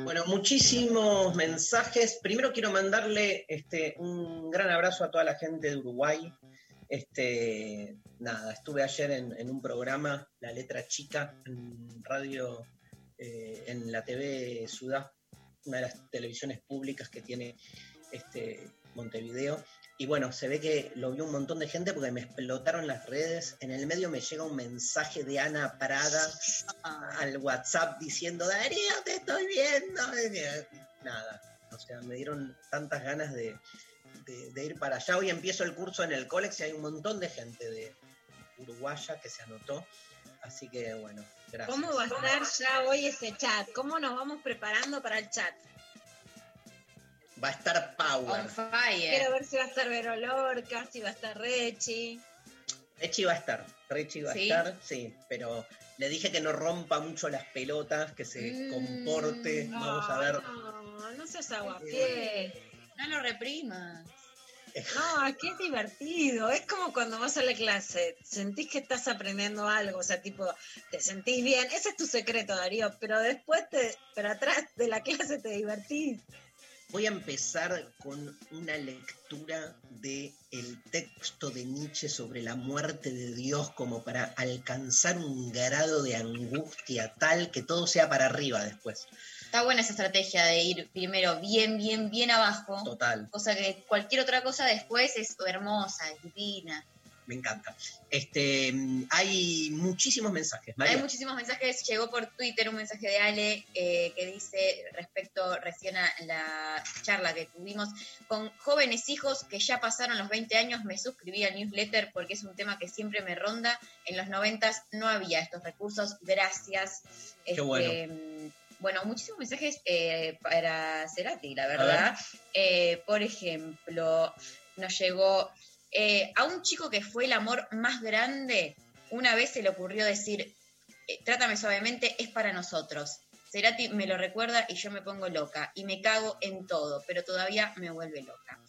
Bueno, muchísimos mensajes. Primero quiero mandarle este, un gran abrazo a toda la gente de Uruguay. Este, nada, estuve ayer en, un programa, La Letra Chica, en radio, eh, en la TV Ciudad, una de las televisiones públicas que tiene este Montevideo. Y bueno, se ve que lo vio un montón de gente porque me explotaron las redes. En el medio me llega un mensaje de Ana Prada al WhatsApp diciendo, Darío, te estoy viendo. Y Nada, o sea, me dieron tantas ganas de, de- de ir para allá. Hoy empiezo el curso en el Colex y hay un montón de gente de Uruguaya que se anotó. Así que bueno, gracias. ¿Cómo va a estar ya hoy ese chat? ¿Cómo nos vamos preparando para el chat? Va a estar Power. Quiero ver si va a estar Vero Lorca, si va a estar Rechi. Rechi va a estar, Rechi va ¿Sí? a estar, sí, pero le dije que no rompa mucho las pelotas, que se comporte. Vamos a ver. No, no seas aguapié. No lo reprimas. No, es que es divertido. Es como cuando vas a la clase, sentís que estás aprendiendo algo, o sea, tipo, te sentís bien. Ese es tu secreto, Darío, pero después, te, pero atrás de la clase te divertís. Voy a empezar con una lectura de el texto de Nietzsche sobre la muerte de Dios como para alcanzar un grado de angustia tal que todo sea para arriba después. Está buena esa estrategia de ir primero bien, bien, bien abajo. Total. Cosa que cualquier otra cosa después es hermosa, es divina. Me encanta. Este, hay muchísimos mensajes. María. Hay muchísimos mensajes. Llegó por Twitter un mensaje de Ale eh, que dice respecto recién a la charla que tuvimos con jóvenes hijos que ya pasaron los 20 años. Me suscribí al newsletter porque es un tema que siempre me ronda. En los 90 no había estos recursos. Gracias. Este, bueno. Bueno, muchísimos mensajes eh, para Cerati, la verdad. Eh, por ejemplo, nos llegó eh, a un chico que fue el amor más grande. Una vez se le ocurrió decir, eh, trátame suavemente, es para nosotros. Cerati me lo recuerda y yo me pongo loca y me cago en todo, pero todavía me vuelve loca.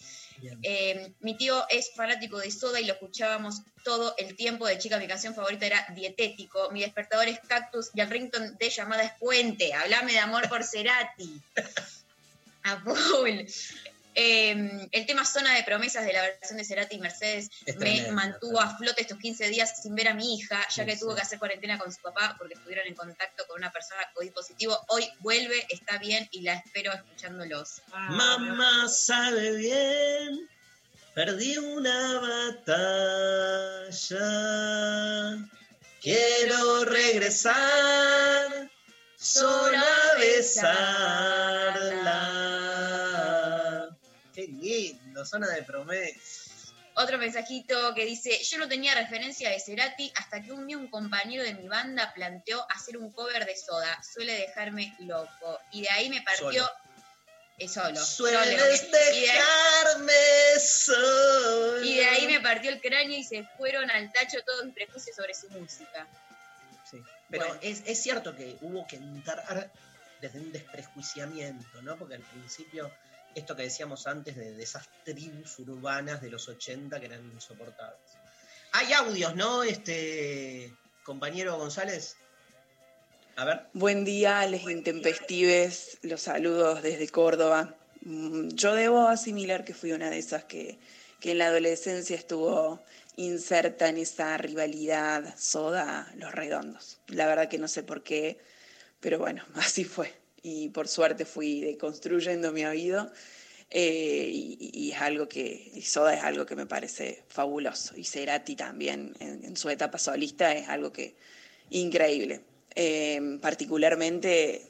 Eh, mi tío es fanático de Soda y lo escuchábamos todo el tiempo. De chica, mi canción favorita era Dietético. Mi despertador es Cactus y el rington de llamada es Puente. Hablame de amor por Cerati. A full. Eh, el tema Zona de Promesas de la versión de Cerati y Mercedes Es me tremendo. mantuvo a flote estos 15 días sin ver a mi hija, ya Sí, que tuvo sí. que hacer cuarentena con su papá porque estuvieron en contacto con una persona COVID positivo. Hoy vuelve, está bien y la espero escuchándolos. Mamá sabe bien, perdí una batalla. Quiero regresar solo a besarla. Qué lindo, zona de promesa. Otro mensajito que dice, yo no tenía referencia de Cerati hasta que un día un compañero de mi banda planteó hacer un cover de Soda. Suele dejarme loco. Y de ahí me partió... Solo. Eh, solo. Sueles solo. Y de ahí- dejarme solo. Y de ahí me partió el cráneo y se fueron al tacho todos mis prejuicios sobre su música. Sí, Pero Bueno. es, es cierto que hubo que entrar desde un desprejuiciamiento, ¿no? Porque al principio, esto que decíamos antes de, esas tribus urbanas de los 80 que eran insoportables. Hay audios, ¿no? Este compañero González. A ver. Buen día, les intempestives, los saludos desde Córdoba. Mm, Yo debo asimilar que fui una de esas que, que en la adolescencia estuvo inserta en esa rivalidad soda los redondos. La verdad que no sé por qué, pero bueno, así fue. Y por suerte fui deconstruyendo mi oído eh, y, y es algo que, y Soda es algo que me parece fabuloso. Y Cerati también en, en su etapa solista es algo que increíble. Eh, particularmente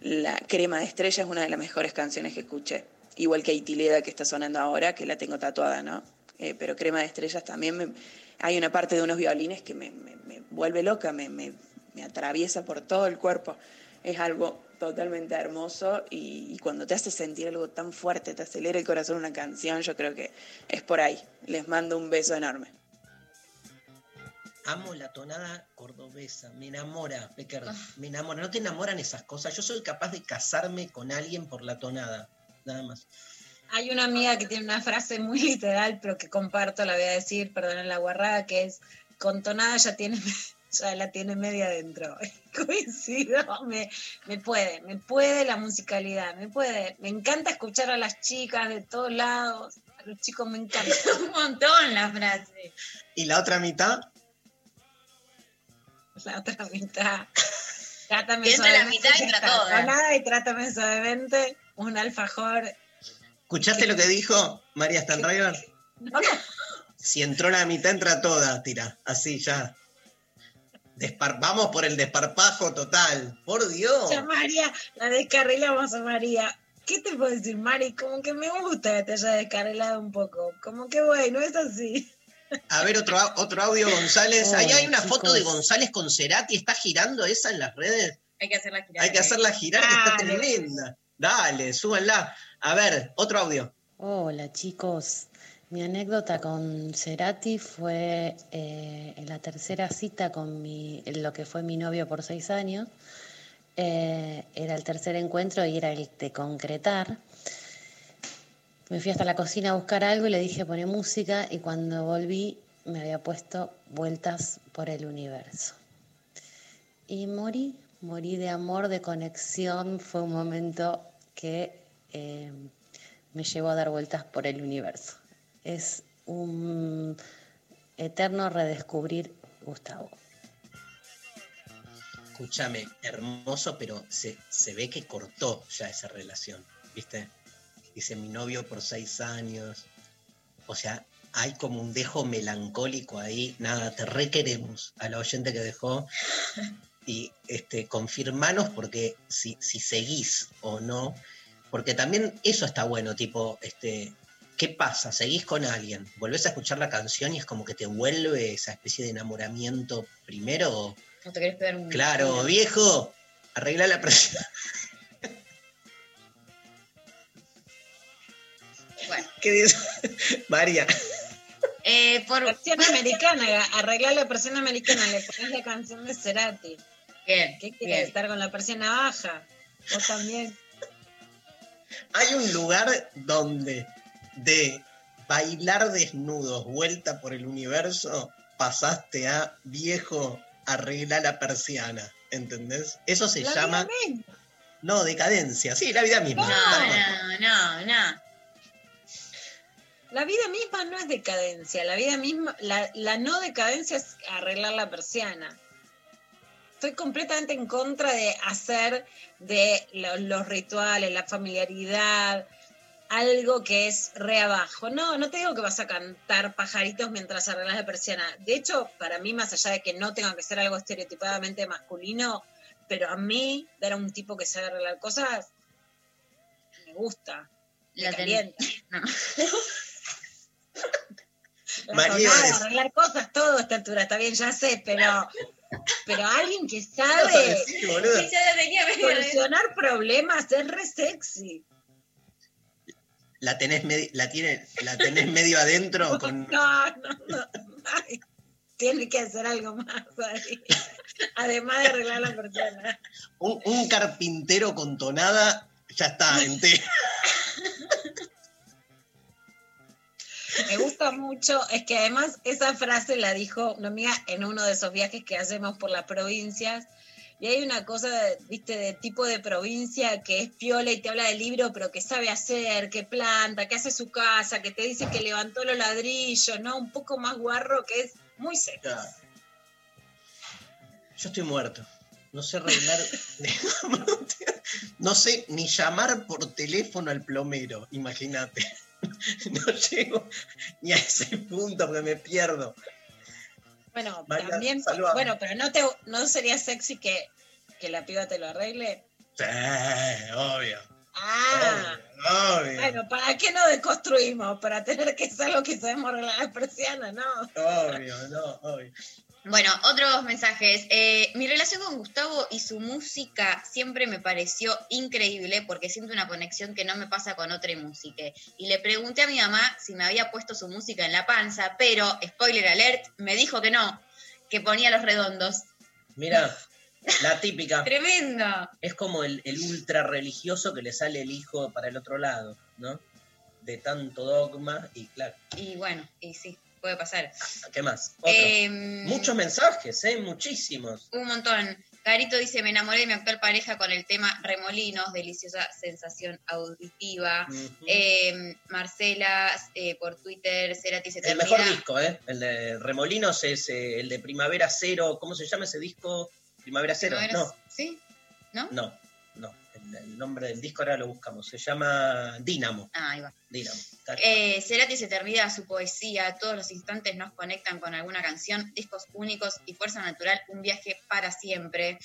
la Crema de Estrella es una de las mejores canciones que escuché. Igual que Itileda que está sonando ahora, que la tengo tatuada, ¿no? Eh, pero Crema de Estrellas también me- hay una parte de unos violines que me, me- me vuelve loca, me, atraviesa por todo el cuerpo. Es algo totalmente hermoso y, y cuando te hace sentir algo tan fuerte, te acelera el corazón una canción, yo creo que es por ahí. Les mando un beso enorme. Amo la tonada cordobesa, me enamora, Becker, me enamora. No te enamoran esas cosas. Yo soy capaz de casarme con alguien por la tonada, nada más. Hay una amiga que tiene una frase muy literal, pero que comparto, la voy a decir, perdonen la guarrada, que es, con tonada ya tiene, ya la tiene media adentro. Coincido, me, me puede, me puede la musicalidad, me puede. Me encanta escuchar a las chicas de todos lados, a los chicos me encanta. Un montón la frase. ¿Y la otra mitad? La otra mitad. Trátame Y entra la mitad y. Nada y trátame suavemente, un alfajor. ¿Escuchaste lo que dijo María Stanriver? Si entró la mitad, entra toda, tira. Así ya. Despar- Vamos por el desparpajo total. Por Dios. Ya, María, la descarrilamos a María. ¿Qué te puedo decir, Mari? Como que me gusta que te haya descarrilado un poco. Como que bueno, es así. A ver, otro, otro audio, González. Ahí Hola, hay una foto de. González con Cerati. ¿Está girando esa en las redes? Hay que hacerla girar. Hay que hacerla girar, que está tremenda. Dale, súbanla. A ver, otro audio. Hola chicos, mi anécdota con Cerati fue eh, en la tercera cita con mi, lo que fue mi novio por seis años. Eh, era el tercer encuentro y era el de concretar. Me fui hasta la cocina a buscar algo y le dije pone música y cuando volví me había puesto vueltas por el universo. Y morí, morí de amor, de conexión. Fue un momento que eh, me llevó a dar vueltas por el universo. Es un eterno redescubrir Gustavo. Escúchame, hermoso, pero se, se ve que cortó ya esa relación, ¿viste? Dice mi novio por seis años. O sea, hay como un dejo melancólico ahí. Nada, te requeremos a la oyente que dejó. Y este, confirmanos porque si, si seguís o no. Porque también eso está bueno, tipo, este, ¿qué pasa? ¿Seguís con alguien? ¿Volvés a escuchar la canción y es como que te vuelve esa especie de enamoramiento primero? No te querés pegar un. Claro, viejo, arregla la presión. Bueno. ¿Qué dice? María. Eh, por Versión americana, arreglar la presión americana, le pones la canción de Cerati. Bien. ¿Qué quieres? bien. ¿Estar con la persiana baja? Vos también. Hay un lugar donde de bailar desnudos, vuelta por el universo, pasaste a viejo, arregla la persiana. ¿Entendés? Eso se La llama. vida. No, decadencia. Sí, la vida misma. No, no, no, no. La vida misma no es decadencia, la vida misma, la, la no decadencia es arreglar la persiana. Estoy completamente en contra de hacer de lo- los rituales, la familiaridad, algo que es re abajo. No, no te digo que vas a cantar pajaritos mientras arreglas la persiana. De hecho, para mí, más allá de que no tenga que ser algo estereotipadamente masculino, pero a mí, ver a un tipo que sabe arreglar cosas, me gusta. Me La ten- calienta. No. María es- arreglar cosas, todo a esta altura, está bien, ya sé, pero, pero alguien que ¿Qué vas a sabe? Sí, solucionar problemas es re sexy. La tenés, la, tiene, la tenés medio adentro con. No, no, no. Ay, tiene que hacer algo más ahí. Además de arreglar la persona. Un, un carpintero con tonada, ya está, entero. Me gusta mucho, es que además esa frase la dijo una amiga en uno de esos viajes que hacemos por las provincias. Y hay una cosa, viste, de tipo de provincia que es piola y te habla del libro, pero que sabe hacer, que planta, que hace su casa, que te dice que levantó los ladrillos, ¿no? Un poco más guarro, que es muy seco. Claro. Yo estoy muerto. No sé arreglar. no sé ni llamar por teléfono al plomero, imagínate. No llego ni a ese punto porque me pierdo. Bueno, María, también, saludame. bueno, pero no te no sería sexy que, que la piba te lo arregle. Sí, obvio. Ah, Obvio. bueno, ¿para qué nos deconstruimos? Para tener que ser lo que sabemos arreglar las persianas, ¿no? Obvio, no, obvio. Bueno, otros mensajes. Eh, mi relación con Gustavo y su música siempre me pareció increíble porque siento una conexión que no me pasa con otra música. Y le pregunté a mi mamá si me había puesto su música en la panza, pero, spoiler alert, me dijo que no, que ponía los redondos. Mira, la típica. Tremendo. Es como el, el ultra religioso que le sale el hijo para el otro lado, ¿no? De tanto dogma y claro. Y bueno, y sí, puede pasar. ¿Qué más? Em, Muchos mensajes, ¿eh? Muchísimos. Un montón. Carito dice, me enamoré de mi actual pareja con el tema Remolinos, deliciosa sensación auditiva. Eh, Marcela, eh, por Twitter, Cerati se El mejor disco, ¿eh? El de Remolinos es eh, el de Primavera Cero. ¿Cómo se llama ese disco? Primavera Cero, Primavera- no, ¿Sí? No, no. El, nombre del disco ahora lo buscamos. Se llama Dínamo. Ah, ahí va. Dínamo. Eh, Cerati se termina su poesía, todos los instantes nos conectan con alguna canción, discos únicos y fuerza natural, un viaje para siempre.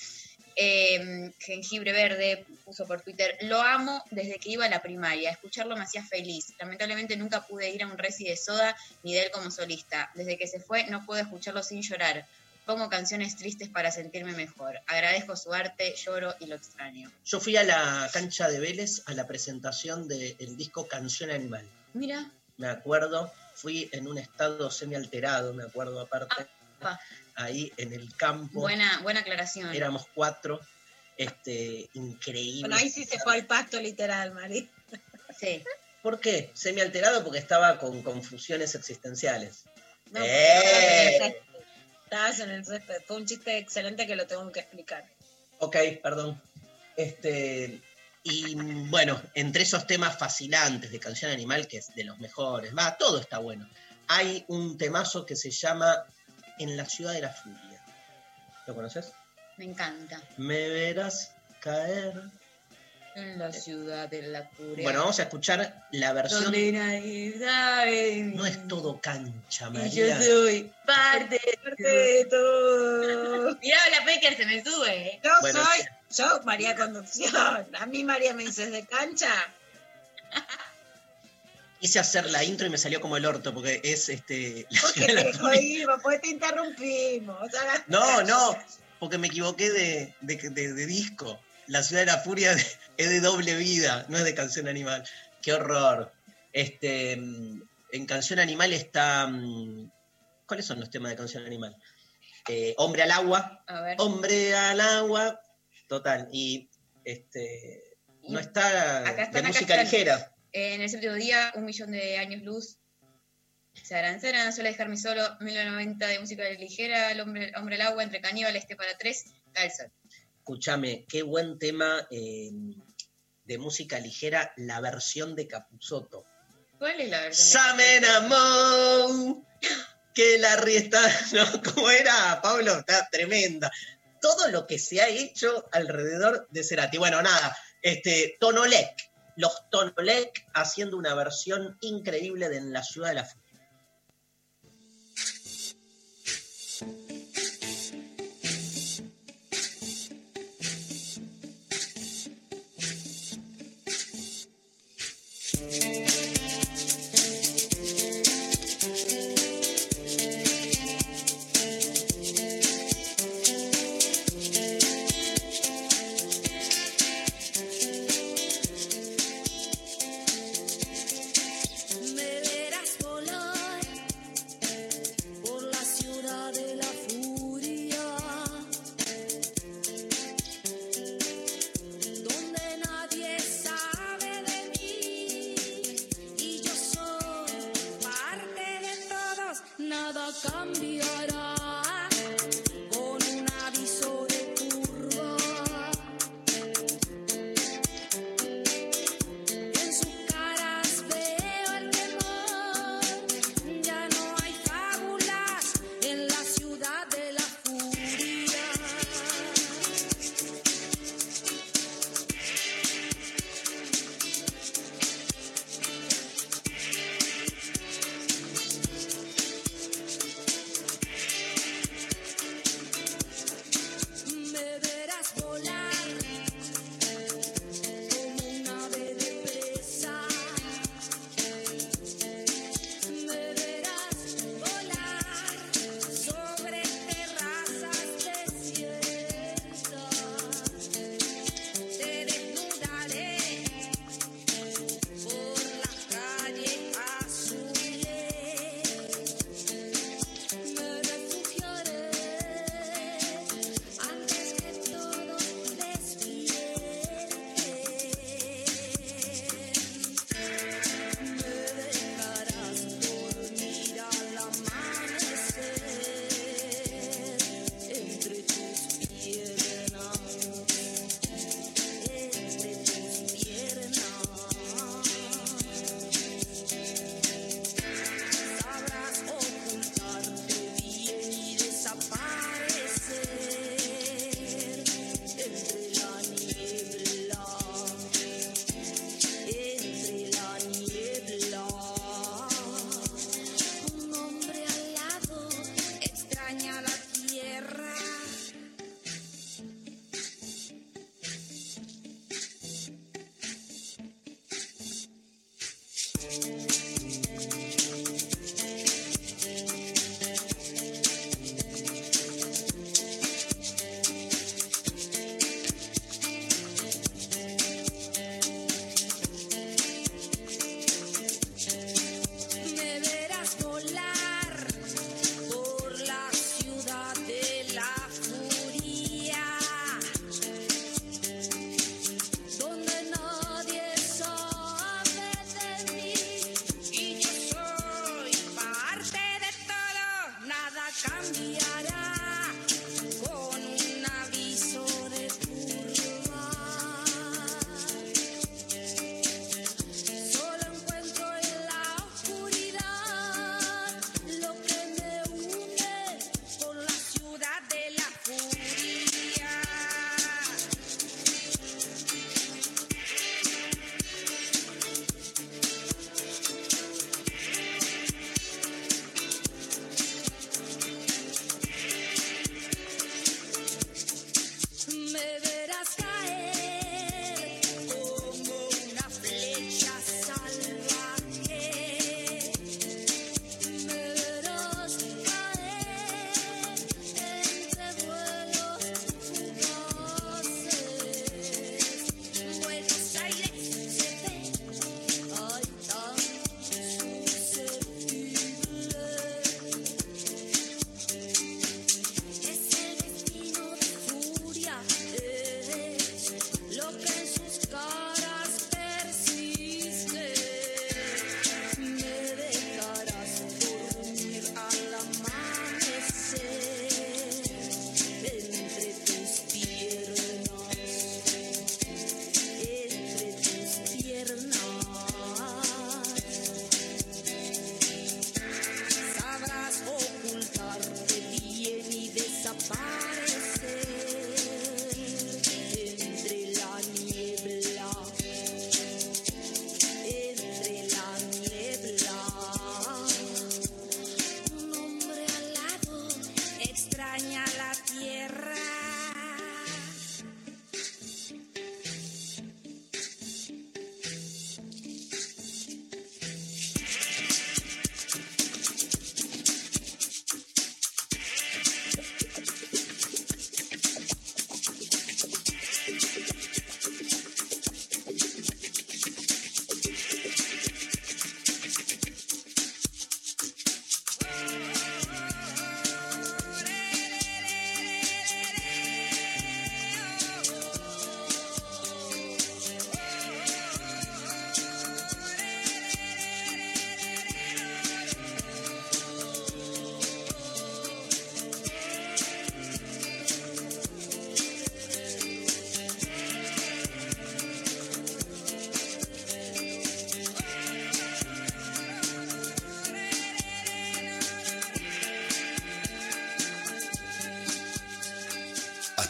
Eh, Jengibre Verde puso por Twitter, lo amo desde que iba a la primaria, escucharlo me hacía feliz. Lamentablemente nunca pude ir a un reci de soda ni de él como solista. Desde que se fue no puedo escucharlo sin llorar. Pongo canciones tristes para sentirme mejor. Agradezco su arte, lloro y lo extraño. Yo fui a la cancha de Vélez a la presentación del disco Canción Animal. Mira, Me acuerdo, fui en un estado semi alterado, me acuerdo aparte, pa, ahí en el campo. buena, buena aclaración. Éramos cuatro, este, increíble. Bueno, ahí sí se fue al pasto literal, Mari. Sí. ¿Por qué? Semi alterado porque estaba con confusiones existenciales. No, ¡Eh! Estabas en el césped. Fue un chiste excelente que lo tengo que explicar. Ok, perdón. Este, y bueno, entre esos temas fascinantes de Canción Animal, que es de los mejores, va, todo está bueno. Hay un temazo que se llama En la ciudad de la furia. ¿Lo conoces? Me encanta. Me verás caer. En la ciudad de la furia. Bueno, vamos a escuchar la versión. Donde nadie sabe. No es todo cancha, Y yo María. soy parte, de todo. Mirá, la Pecker se me sube. ¿eh? Yo Bueno, soy, yo María Conducción. A mí María me dices de cancha. Quise hacer la intro y me salió como el orto, porque es este. de la te interrumpimos. Hagas- No, no, porque me equivoqué de, de- de- de disco. La ciudad de la furia de- es de doble vida, no es de canción animal. Qué horror. Este, mm, en canción animal está. mm, ¿Cuáles son los temas de canción animal? Eh, Hombre al agua. A ver. Hombre al agua. Total. Y este. No está Acá están, de acá música están. ligera. En el séptimo día, un millón de años luz. Se arancera, suele dejarme solo. 1990 de música ligera. El hombre, hombre al agua, entre caníbales, este para tres. Sol. Escúchame, qué buen tema eh, de música ligera, la versión de Capuzotto. ¿Cuál es la versión? Samen que la riesta, no, ¿cómo era, Pablo? Está tremenda. Todo lo que se ha hecho alrededor de Cerati. Bueno, nada, este, Tonolec, los Tonolec haciendo una versión increíble de En la ciudad de la furia.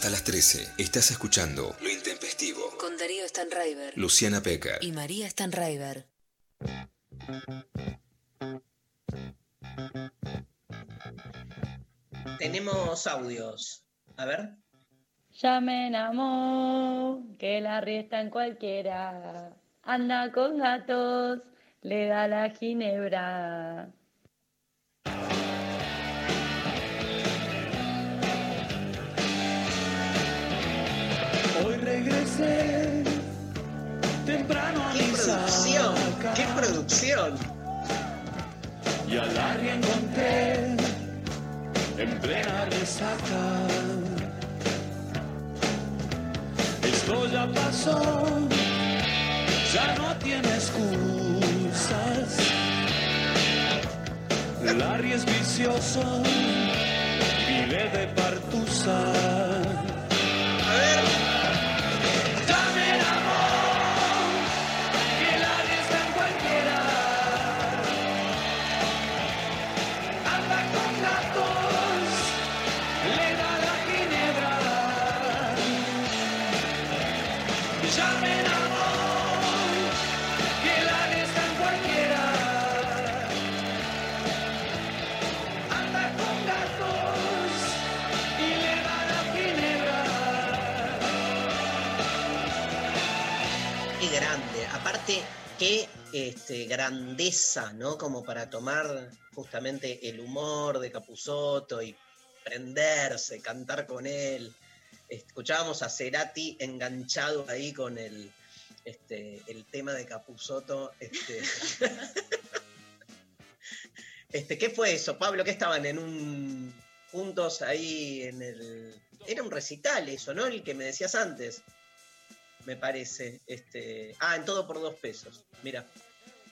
Hasta las 13 estás escuchando Lo Intempestivo con Darío Stanraiver, Luciana Peca y María Stanraiver. Tenemos audios. A ver. Ya me enamoró, que la riestan cualquiera. Anda con gatos, le da la ginebra. sun. Grandeza, ¿no? Como para tomar justamente el humor de Capusotto y prenderse, cantar con él. Escuchábamos a Cerati enganchado ahí con el, este, el tema de Capusotto. Este. este, ¿Qué fue eso, Pablo? ¿Qué estaban en un juntos ahí en el. Era un recital eso, ¿no? El que me decías antes. Me parece. Este. Ah, en todo por dos pesos. Mira,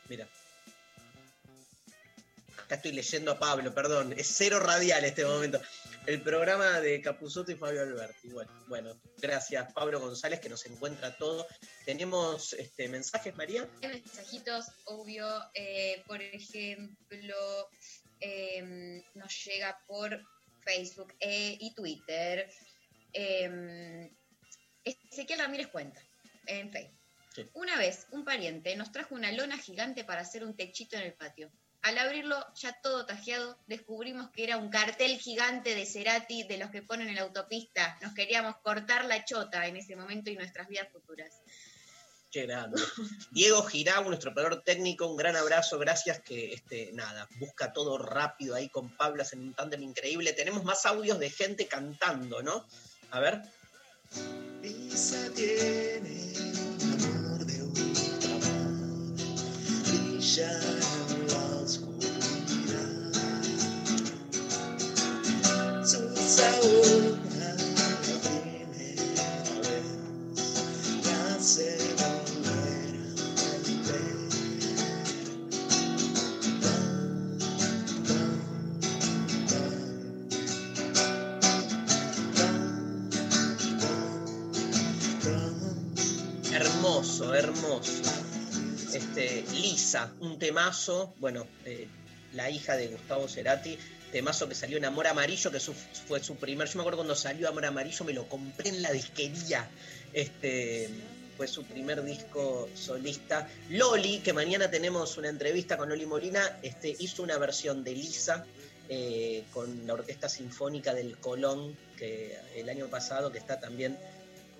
mira. Acá estoy leyendo a Pablo, perdón. Es cero radial este momento. El programa de Capuzotto y Fabio Alberti. Bueno, bueno, gracias Pablo González que nos encuentra todo. Tenemos este, mensajes, María. Hay mensajitos, obvio. eh, por ejemplo, eh, nos llega por Facebook eh, y Twitter. Eh, Ezequiel Ramírez cuenta en Facebook. Sí. Una vez un pariente nos trajo una lona gigante para hacer un techito en el patio. Al abrirlo, ya todo tajeado, descubrimos que era un cartel gigante de Cerati de los que ponen en la autopista. Nos queríamos cortar la chota en ese momento y nuestras vidas futuras. Qué grande. Diego Girau, nuestro operador técnico, un gran abrazo, gracias que este, nada, busca todo rápido ahí con Pablo, hacen un tándem increíble. Tenemos más audios de gente cantando, ¿no? A ver. Lisa tiene saúde. Un temazo, bueno, eh, la hija de Gustavo Cerati, temazo que salió en Amor Amarillo, que fue su primer, yo me acuerdo cuando salió Amor Amarillo, me lo compré en la disquería. Este, fue su primer disco solista. Loli, que mañana tenemos una entrevista con Loli Molina, este, hizo una versión de Lisa eh, con la Orquesta Sinfónica del Colón, que el año pasado, que está también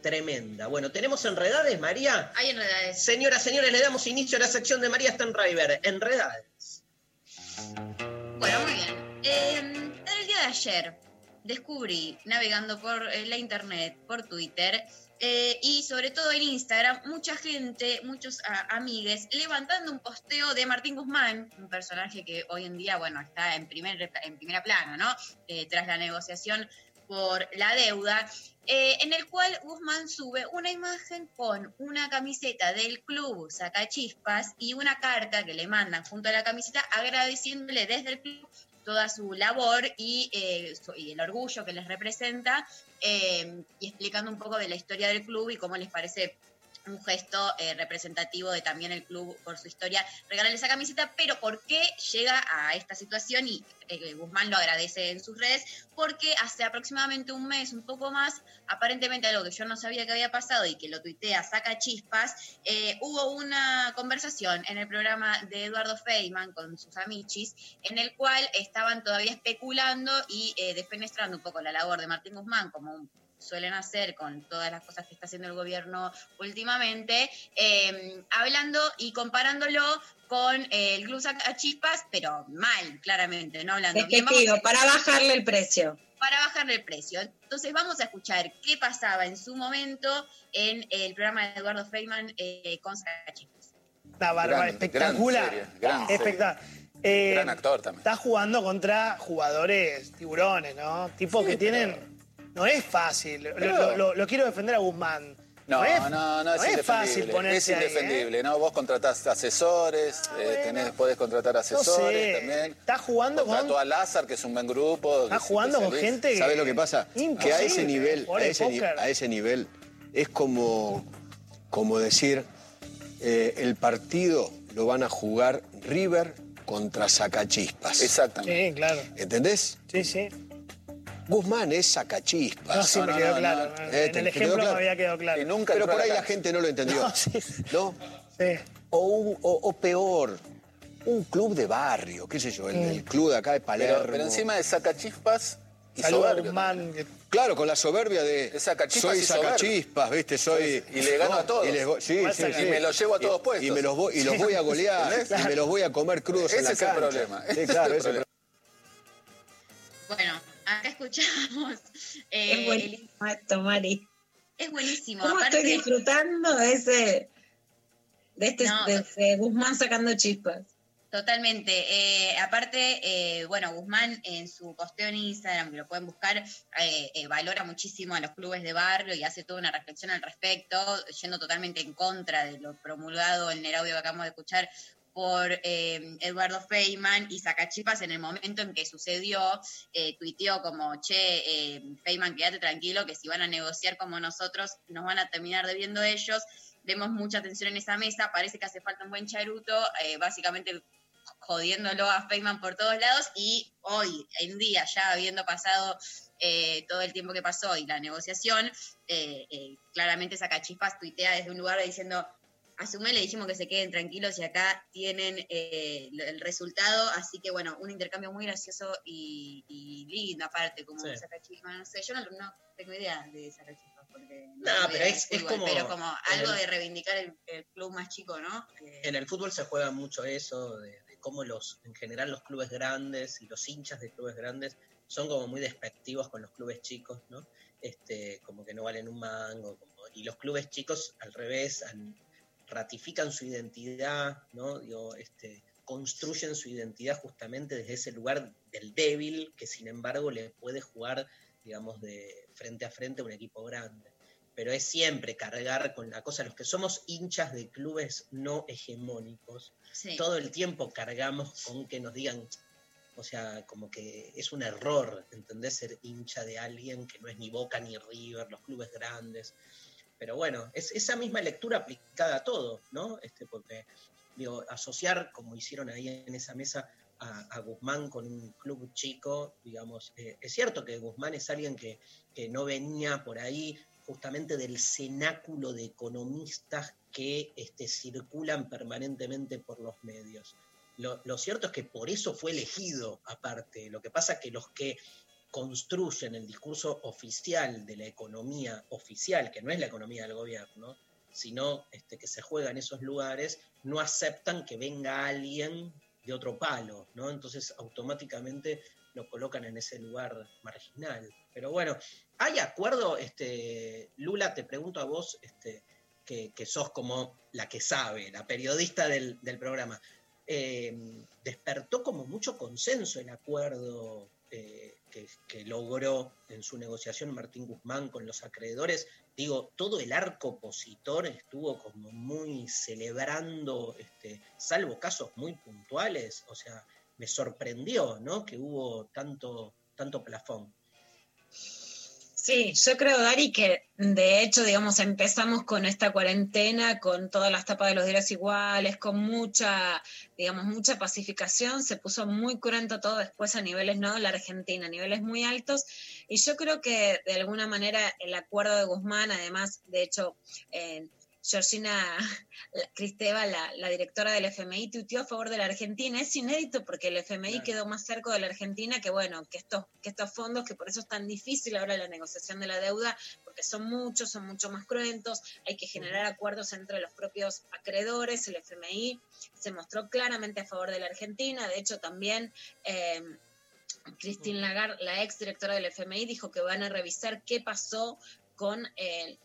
tremenda. Bueno, ¿tenemos enredades, María? Hay enredades. Señoras, señores, le damos inicio a la sección de María Stanriver. Enredades. Bueno, muy bien. Eh, en el día de ayer descubrí, navegando por eh, la internet, por Twitter eh, y sobre todo en Instagram, mucha gente, muchos a- amigues, levantando un posteo de Martín Guzmán, un personaje que hoy en día, bueno, está en, primer, en primera plana, ¿no? Eh, tras la negociación por la deuda, eh, en el cual Guzmán sube una imagen con una camiseta del club Sacachispas y una carta que le mandan junto a la camiseta agradeciéndole desde el club toda su labor y, eh, y el orgullo que les representa eh, y explicando un poco de la historia del club y cómo les parece un gesto eh, representativo de también el club por su historia, regalarle esa camiseta, pero ¿por qué llega a esta situación? Y eh, Guzmán lo agradece en sus redes, porque hace aproximadamente un mes, un poco más, aparentemente algo que yo no sabía que había pasado y que lo tuitea Saca Chispas, eh, hubo una conversación en el programa de Eduardo Feynman con sus amichis, en el cual estaban todavía especulando y defenestrando un poco la labor de Martín Guzmán como un suelen hacer con todas las cosas que está haciendo el gobierno últimamente, eh, hablando y comparándolo con eh, el Club Saca Chispas, pero mal, claramente, no hablando bien. Vamos a- para bajarle el precio. para bajarle el precio. Entonces vamos a escuchar qué pasaba en su momento en el programa de Eduardo Feynman eh, con Sacachispas. Una barba espectacular. gran serie, gran serie. Espectacular. Eh, Gran actor también. Está jugando contra jugadores tiburones, ¿no? Tipos que tienen. No es fácil. Lo- Pero- Lo, lo- lo quiero defender a Guzmán. No, es, no, no, es, no es fácil indefendible. ponerse Es ahí, ¿eh? indefendible, ¿no? Vos contratás asesores, eh, tenés, podés contratar No asesores sé. también. Está jugando con. Contrató a Lázaro, que es un buen grupo. Está que es jugando con gente ¿Sabes lo que pasa? Que a ese nivel, ese, ni- a ese nivel, es como, como decir, eh, el partido lo van a jugar River contra Sacachispas. Exactamente. Sí, claro. ¿Entendés? Sí, sí. Guzmán es Sacachispas. No, sí, me quedó claro. Eh, en ¿te el ejemplo claro? me había quedado claro. Y nunca Pero por ahí la gente no lo entendió. No, sí. ¿No? Sí. O, un- o- o peor, un club de barrio, qué sé yo, el, Mm. el club de acá de Palermo. Pero, pero encima de Sacachispas y soberbio. Guzmán. Claro, con la soberbia de sacachispas soy sacachispas, ¿viste? Soy Y le gano a todos. Y, les sí, sí, y me los llevo a todos Y- puestos. Y, me los voy, y los voy a golear, y me los voy a comer crudos en Ese la es el cancha. problema, Sí, ese es claro, el ese es el Bueno, acá escuchamos. eh, Es buenísimo esto, Mari. Es buenísimo. ¿Cómo aparte- estoy disfrutando de ese, de este, No, de, de Guzmán sacando chispas? Totalmente. Eh, aparte, eh, bueno, Guzmán en su posteo en Instagram, que lo pueden buscar, eh, valora muchísimo a los clubes de barrio y hace toda una reflexión al respecto, yendo totalmente en contra de lo promulgado en el audio que acabamos de escuchar por eh, Eduardo Feynman y Sacachipas en el momento en que sucedió, eh, tuiteó como, che, eh, Feynman, quédate tranquilo, que si van a negociar como nosotros, nos van a terminar debiendo ellos. Vemos mucha tensión en esa mesa, parece que hace falta un buen charuto, eh, básicamente jodiéndolo a Feynman por todos lados y hoy en día, ya habiendo pasado eh, todo el tiempo que pasó y la negociación, claramente Sacachispas tuitea desde un lugar diciendo, a Sumé le dijimos que se queden tranquilos y acá tienen eh, el resultado, así que bueno, un intercambio muy gracioso y, y lindo aparte, como Sí. Sacachispas, no sé, yo no, no tengo idea de Sacachispas. Porque No, soy pero es- es fútbol, como Pero como algo el- de reivindicar el, el club más chico, ¿no? Eh, En el fútbol se juega mucho eso, de, de cómo los, en general los clubes grandes y los hinchas de clubes grandes son como muy despectivos con los clubes chicos, ¿no? Este, como que no valen un mango, como- y los clubes chicos al revés, an- ratifican su identidad, ¿no? Digo, este, construyen su identidad justamente desde ese lugar del débil, que sin embargo le puede jugar, digamos, de frente a frente a un equipo grande pero es siempre cargar con la cosa. Los que somos hinchas de clubes no hegemónicos, Sí. todo el tiempo cargamos con que nos digan, o sea, como que es un error, ¿entendés? Ser hincha de alguien que no es ni Boca ni River, los clubes grandes. Pero bueno, es esa misma lectura aplicada a todo, ¿no? Este, porque, digo, asociar, como hicieron ahí en esa mesa, a, Guzmán con un club chico, digamos, eh, es cierto que Guzmán es alguien que, que no venía por ahí justamente del cenáculo de economistas que este, circulan permanentemente por los medios. Lo, lo cierto es que por eso fue elegido aparte. Lo que pasa es que los que construyen el discurso oficial de la economía oficial, que no es la economía del gobierno, sino este, que se juega en esos lugares, no aceptan que venga alguien de otro palo, ¿no? Entonces automáticamente lo colocan en ese lugar marginal. Pero bueno, ¿hay acuerdo, este, Lula, te pregunto a vos, este, que, sos como la que sabe, la periodista del, del programa, eh, despertó como mucho consenso el acuerdo eh, que, logró en su negociación Martín Guzmán con los acreedores. Digo, todo el arco opositor estuvo como muy celebrando, este, salvo casos muy puntuales, o sea, me sorprendió, ¿no? Que hubo tanto, tanto plafón. Sí, yo creo, Dari, que de hecho, digamos, empezamos con esta cuarentena, con todas las tapas de los diarios iguales, con mucha, digamos, mucha pacificación, se puso muy cruento todo después a niveles, ¿no? La Argentina, a niveles muy altos, y yo creo que de alguna manera el acuerdo de Guzmán, además, de hecho, eh, Georgina Cristeva, la, la, directora del FMI, tuiteó a favor de la Argentina. Es inédito porque el FMI claro. quedó más cerca de la Argentina que, bueno, que estos, que estos fondos, que por eso es tan difícil ahora la negociación de la deuda, porque son muchos, son mucho más cruentos, hay que generar acuerdos entre los propios acreedores. El FMI se mostró claramente a favor de la Argentina. De hecho, también... Eh, Christine Lagarde, la ex directora del FMI, dijo que van a revisar qué pasó con, eh,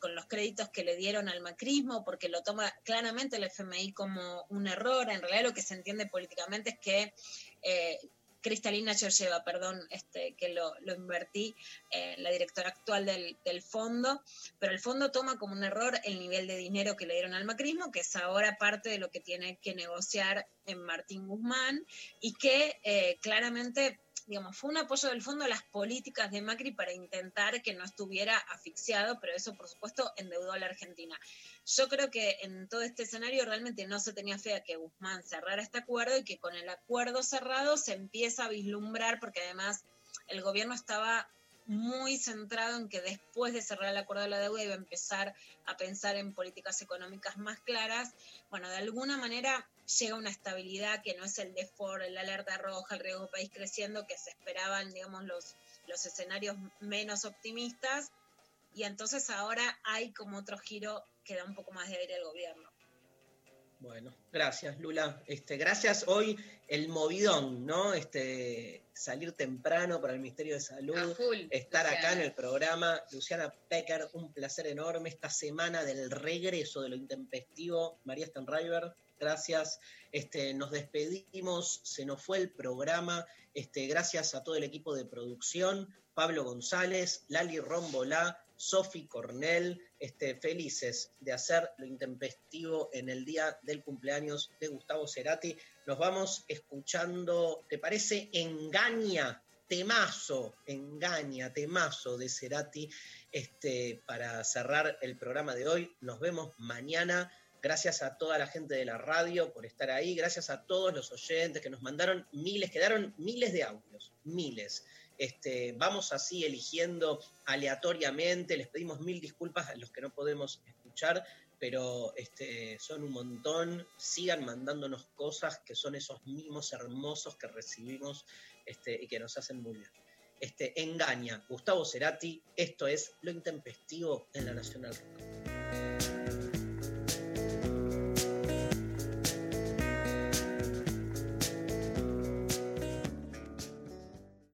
con los créditos que le dieron al macrismo, porque lo toma claramente el FMI como un error. En realidad lo que se entiende políticamente es que eh, Cristalina Georgieva, perdón, este, que lo, invertí, eh, la directora actual del, del, fondo, pero el fondo toma como un error el nivel de dinero que le dieron al macrismo, que es ahora parte de lo que tiene que negociar en Martín Guzmán, y que eh, claramente digamos, fue un apoyo del fondo a las políticas de Macri para intentar que no estuviera asfixiado, pero eso, por supuesto, endeudó a la Argentina. Yo creo que en todo este escenario realmente no se tenía fe a que Guzmán cerrara este acuerdo y que con el acuerdo cerrado se empieza a vislumbrar, porque además el gobierno estaba muy centrado en que después de cerrar el acuerdo de la deuda iba a empezar a pensar en políticas económicas más claras. Bueno, de alguna manera llega una estabilidad que no es el default, el alerta roja, el riesgo país creciendo, que se esperaban, digamos, los, los escenarios menos optimistas. Y entonces ahora hay como otro giro que da un poco más de aire al gobierno. Bueno, gracias Lula. Este, gracias hoy el movidón, ¿no? Este, salir temprano para el Ministerio de Salud, full, estar acá en el programa. Luciana Pecker, un placer enorme esta semana del regreso de lo intempestivo. María Stenreiber, gracias. Este, nos despedimos, se nos fue el programa. Este, gracias a todo el equipo de producción, Pablo González, Lali Rombolá, Sofi Cornell, este, felices de hacer lo intempestivo en el día del cumpleaños de Gustavo Cerati. Nos vamos escuchando, ¿te parece? Engaña, temazo, engaña, temazo de Cerati, este, para cerrar el programa de hoy. Nos vemos mañana. Gracias a toda la gente de la radio por estar ahí. Gracias a todos los oyentes que nos mandaron miles, quedaron miles de audios, miles. Este, vamos así eligiendo aleatoriamente. Les pedimos mil disculpas a los que no podemos escuchar, pero este, son un montón. Sigan mandándonos cosas que son esos mimos hermosos que recibimos este, y que nos hacen muy bien. Engaña, Gustavo Cerati, esto es Lo Intempestivo en la Nacional Rock.